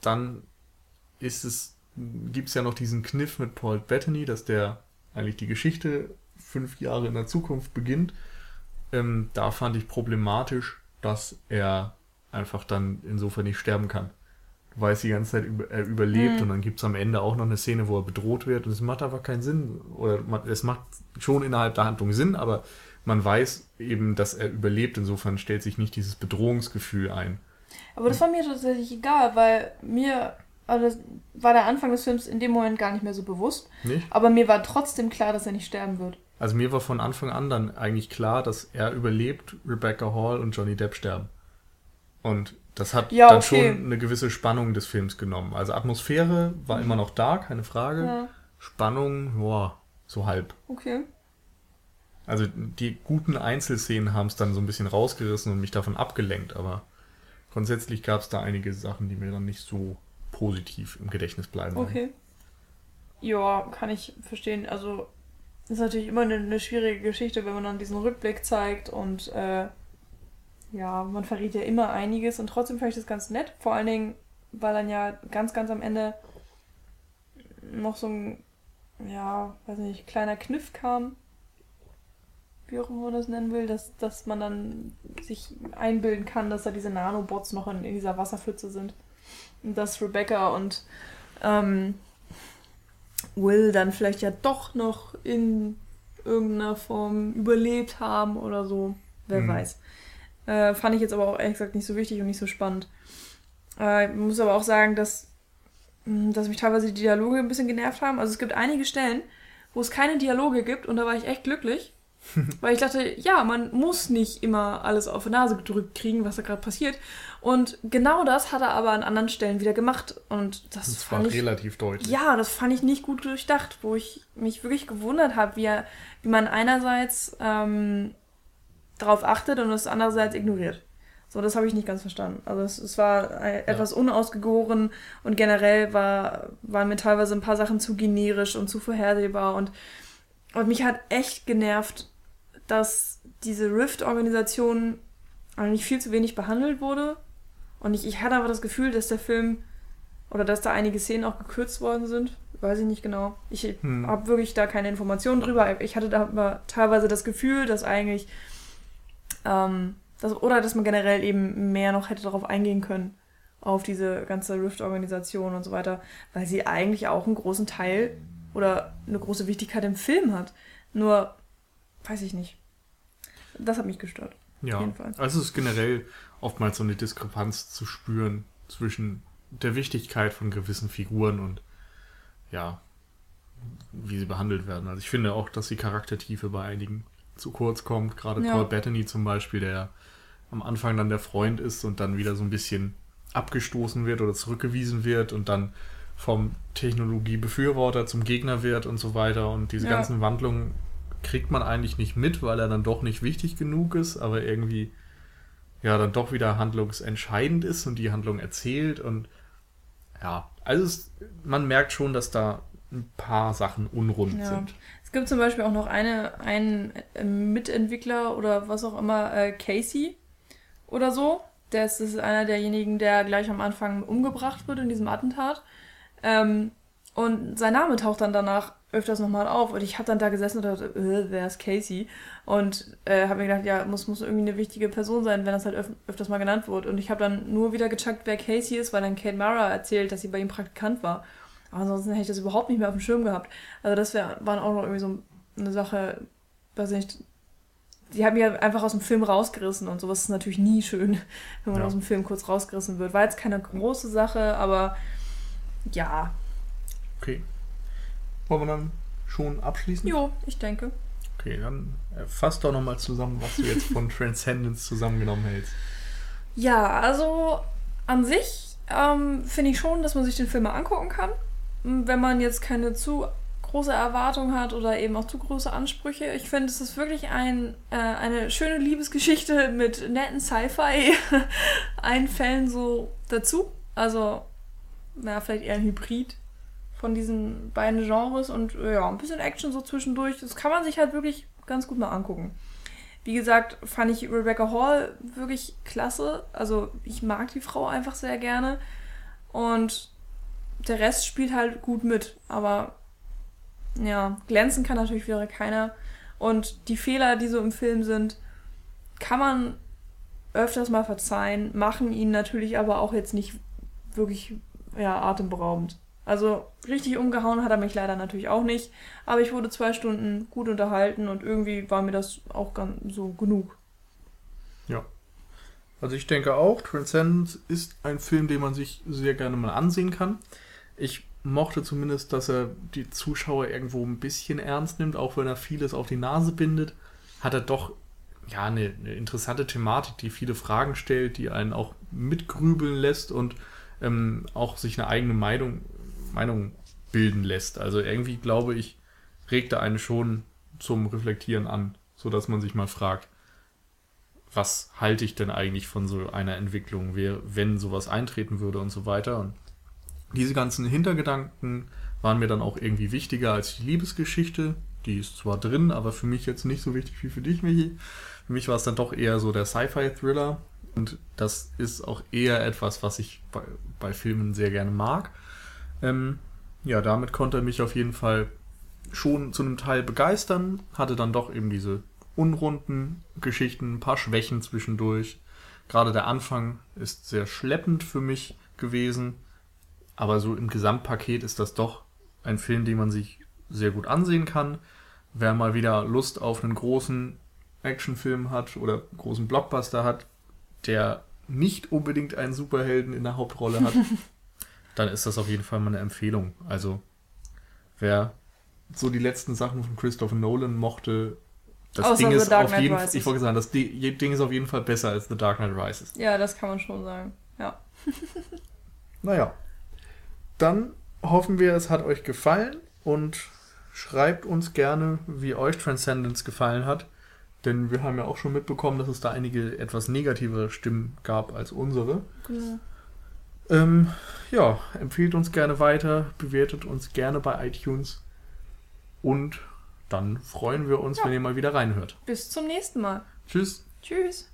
dann ist es, gibt es ja noch diesen Kniff mit Paul Bettany, dass der eigentlich die Geschichte fünf Jahre in der Zukunft beginnt. Ähm, da fand ich problematisch, dass er einfach dann insofern nicht sterben kann. Du weißt die ganze Zeit, über, er überlebt Mhm. und dann gibt es am Ende auch noch eine Szene, wo er bedroht wird und es macht einfach keinen Sinn. Oder es macht schon innerhalb der Handlung Sinn, aber man weiß eben, dass er überlebt. Insofern stellt sich nicht dieses Bedrohungsgefühl ein. Aber das war mir tatsächlich egal, weil mir also war der Anfang des Films in dem Moment gar nicht mehr so bewusst. Nicht? Aber mir war trotzdem klar, dass er nicht sterben wird. Also mir war von Anfang an dann eigentlich klar, dass er überlebt, Rebecca Hall und Johnny Depp sterben. Und das hat ja, dann okay. schon eine gewisse Spannung des Films genommen. Also Atmosphäre war immer noch da, keine Frage. Ja. Spannung, boah, so halb. Okay. Also die guten Einzelszenen haben es dann so ein bisschen rausgerissen und mich davon abgelenkt, aber grundsätzlich gab es da einige Sachen, die mir dann nicht so positiv im Gedächtnis bleiben. Okay. Ja, kann ich verstehen. Also ist natürlich immer eine, eine, schwierige Geschichte, wenn man dann diesen Rückblick zeigt und äh, ja, man verrät ja immer einiges und trotzdem fand ich das ganz nett. Vor allen Dingen, weil dann ja ganz, ganz am Ende noch so ein, ja, weiß nicht, kleiner Kniff kam, wie auch immer man das nennen will, dass, dass man dann sich einbilden kann, dass da diese Nanobots noch in, in dieser Wasserpfütze sind. Und dass Rebecca und ähm, Will dann vielleicht ja doch noch in irgendeiner Form überlebt haben oder so. Wer mhm. weiß. Äh, fand ich jetzt aber auch ehrlich gesagt nicht so wichtig und nicht so spannend. Äh, ich muss aber auch sagen, dass, hm, dass mich teilweise die Dialoge ein bisschen genervt haben. Also es gibt einige Stellen, wo es keine Dialoge gibt und da war ich echt glücklich. Weil ich dachte, ja, man muss nicht immer alles auf die Nase gedrückt kriegen, was da gerade passiert. Und genau das hat er aber an anderen Stellen wieder gemacht. Und das, das war ich, relativ deutlich. Ja, das fand ich nicht gut durchdacht, wo ich mich wirklich gewundert habe, wie, wie man einerseits ähm, darauf achtet und es andererseits ignoriert. So, das habe ich nicht ganz verstanden. Also es, es war etwas ja. unausgegoren und generell war, waren mir teilweise ein paar Sachen zu generisch und zu vorhersehbar und, und mich hat echt genervt, dass diese Rift-Organisation eigentlich viel zu wenig behandelt wurde. Und ich, ich hatte aber das Gefühl, dass der Film oder dass da einige Szenen auch gekürzt worden sind. Weiß ich nicht genau. Ich hm. habe wirklich da keine Informationen drüber. Ich hatte da aber teilweise das Gefühl, dass eigentlich ähm, das, oder dass man generell eben mehr noch hätte darauf eingehen können, auf diese ganze Rift-Organisation und so weiter, weil sie eigentlich auch einen großen Teil oder eine große Wichtigkeit im Film hat. Nur, weiß ich nicht. Das hat mich gestört. Ja, also es ist generell oftmals so eine Diskrepanz zu spüren zwischen der Wichtigkeit von gewissen Figuren und ja, wie sie behandelt werden. Also ich finde auch, dass die Charaktertiefe bei einigen zu kurz kommt. Gerade ja. Paul Bettany zum Beispiel, der am Anfang dann der Freund ist und dann wieder so ein bisschen abgestoßen wird oder zurückgewiesen wird und dann vom Technologiebefürworter zum Gegner wird und so weiter. Und diese ja. ganzen Wandlungen kriegt man eigentlich nicht mit, weil er dann doch nicht wichtig genug ist, aber irgendwie ja dann doch wieder handlungsentscheidend ist und die Handlung erzählt und ja, also es, man merkt schon, dass da ein paar Sachen unrund ja. sind. Es gibt zum Beispiel auch noch eine, einen äh, Mitentwickler oder was auch immer, äh, Casey oder so. Der ist, ist einer derjenigen, der gleich am Anfang umgebracht wird in diesem Attentat. Ähm, und sein Name taucht dann danach öfters nochmal auf. Und ich habe dann da gesessen und dachte, äh, wer ist Casey? Und äh, habe mir gedacht, ja, muss, muss irgendwie eine wichtige Person sein, wenn das halt öf öfters mal genannt wird. Und ich habe dann nur wieder gecheckt, wer Casey ist, weil dann Kate Mara erzählt, dass sie bei ihm Praktikant war. Aber ansonsten hätte ich das überhaupt nicht mehr auf dem Schirm gehabt. Also das wär, waren auch noch irgendwie so eine Sache, weiß nicht, die haben ja einfach aus dem Film rausgerissen und sowas ist natürlich nie schön, wenn man ja. aus dem Film kurz rausgerissen wird. War jetzt keine große Sache, aber ja. Okay. Wollen wir dann schon abschließen? Jo, ich denke. Okay, dann fass doch nochmal zusammen, was du jetzt von Transcendence zusammengenommen hältst. Ja, also an sich ähm, finde ich schon, dass man sich den Film mal angucken kann wenn man jetzt keine zu große Erwartung hat oder eben auch zu große Ansprüche. Ich finde, es ist wirklich ein, äh, eine schöne Liebesgeschichte mit netten Sci-Fi-Einfällen so dazu. Also, na, vielleicht eher ein Hybrid von diesen beiden Genres und ja, ein bisschen Action so zwischendurch. Das kann man sich halt wirklich ganz gut mal angucken. Wie gesagt, fand ich Rebecca Hall wirklich klasse. Also, ich mag die Frau einfach sehr gerne. Und der Rest spielt halt gut mit, aber ja, glänzen kann natürlich wieder keiner. Und die Fehler, die so im Film sind, kann man öfters mal verzeihen, machen ihn natürlich aber auch jetzt nicht wirklich ja, atemberaubend. Also richtig umgehauen hat er mich leider natürlich auch nicht. Aber ich wurde zwei Stunden gut unterhalten und irgendwie war mir das auch ganz so genug. Ja. Also ich denke auch, Transcendence ist ein Film, den man sich sehr gerne mal ansehen kann. Ich mochte zumindest, dass er die Zuschauer irgendwo ein bisschen ernst nimmt, auch wenn er vieles auf die Nase bindet, hat er doch ja eine, eine interessante Thematik, die viele Fragen stellt, die einen auch mitgrübeln lässt und ähm, auch sich eine eigene Meinung, Meinung bilden lässt. Also irgendwie glaube ich, regt er einen schon zum Reflektieren an, sodass man sich mal fragt, was halte ich denn eigentlich von so einer Entwicklung, wenn sowas eintreten würde und so weiter. Und diese ganzen Hintergedanken waren mir dann auch irgendwie wichtiger als die Liebesgeschichte. Die ist zwar drin, aber für mich jetzt nicht so wichtig wie für dich, Michi. Für mich war es dann doch eher so der Sci-Fi-Thriller. Und das ist auch eher etwas, was ich bei, bei Filmen sehr gerne mag. Ähm, ja, damit konnte er mich auf jeden Fall schon zu einem Teil begeistern. Hatte dann doch eben diese unrunden Geschichten, ein paar Schwächen zwischendurch. Gerade der Anfang ist sehr schleppend für mich gewesen. Aber so im Gesamtpaket ist das doch ein Film, den man sich sehr gut ansehen kann. Wer mal wieder Lust auf einen großen Actionfilm hat oder großen Blockbuster hat, der nicht unbedingt einen Superhelden in der Hauptrolle hat, dann ist das auf jeden Fall mal eine Empfehlung. Also wer so die letzten Sachen von Christopher Nolan mochte, das Außer Ding ist auf jeden Fall, ich wollte sagen, das Ding ist auf jeden Fall besser als The Dark Knight Rises. Ja, das kann man schon sagen. Ja. naja. Dann hoffen wir, es hat euch gefallen und schreibt uns gerne, wie euch Transcendence gefallen hat. Denn wir haben ja auch schon mitbekommen, dass es da einige etwas negativere Stimmen gab als unsere. Genau. Ähm, ja, empfehlt uns gerne weiter, bewertet uns gerne bei iTunes und dann freuen wir uns, ja. wenn ihr mal wieder reinhört. Bis zum nächsten Mal. Tschüss. Tschüss.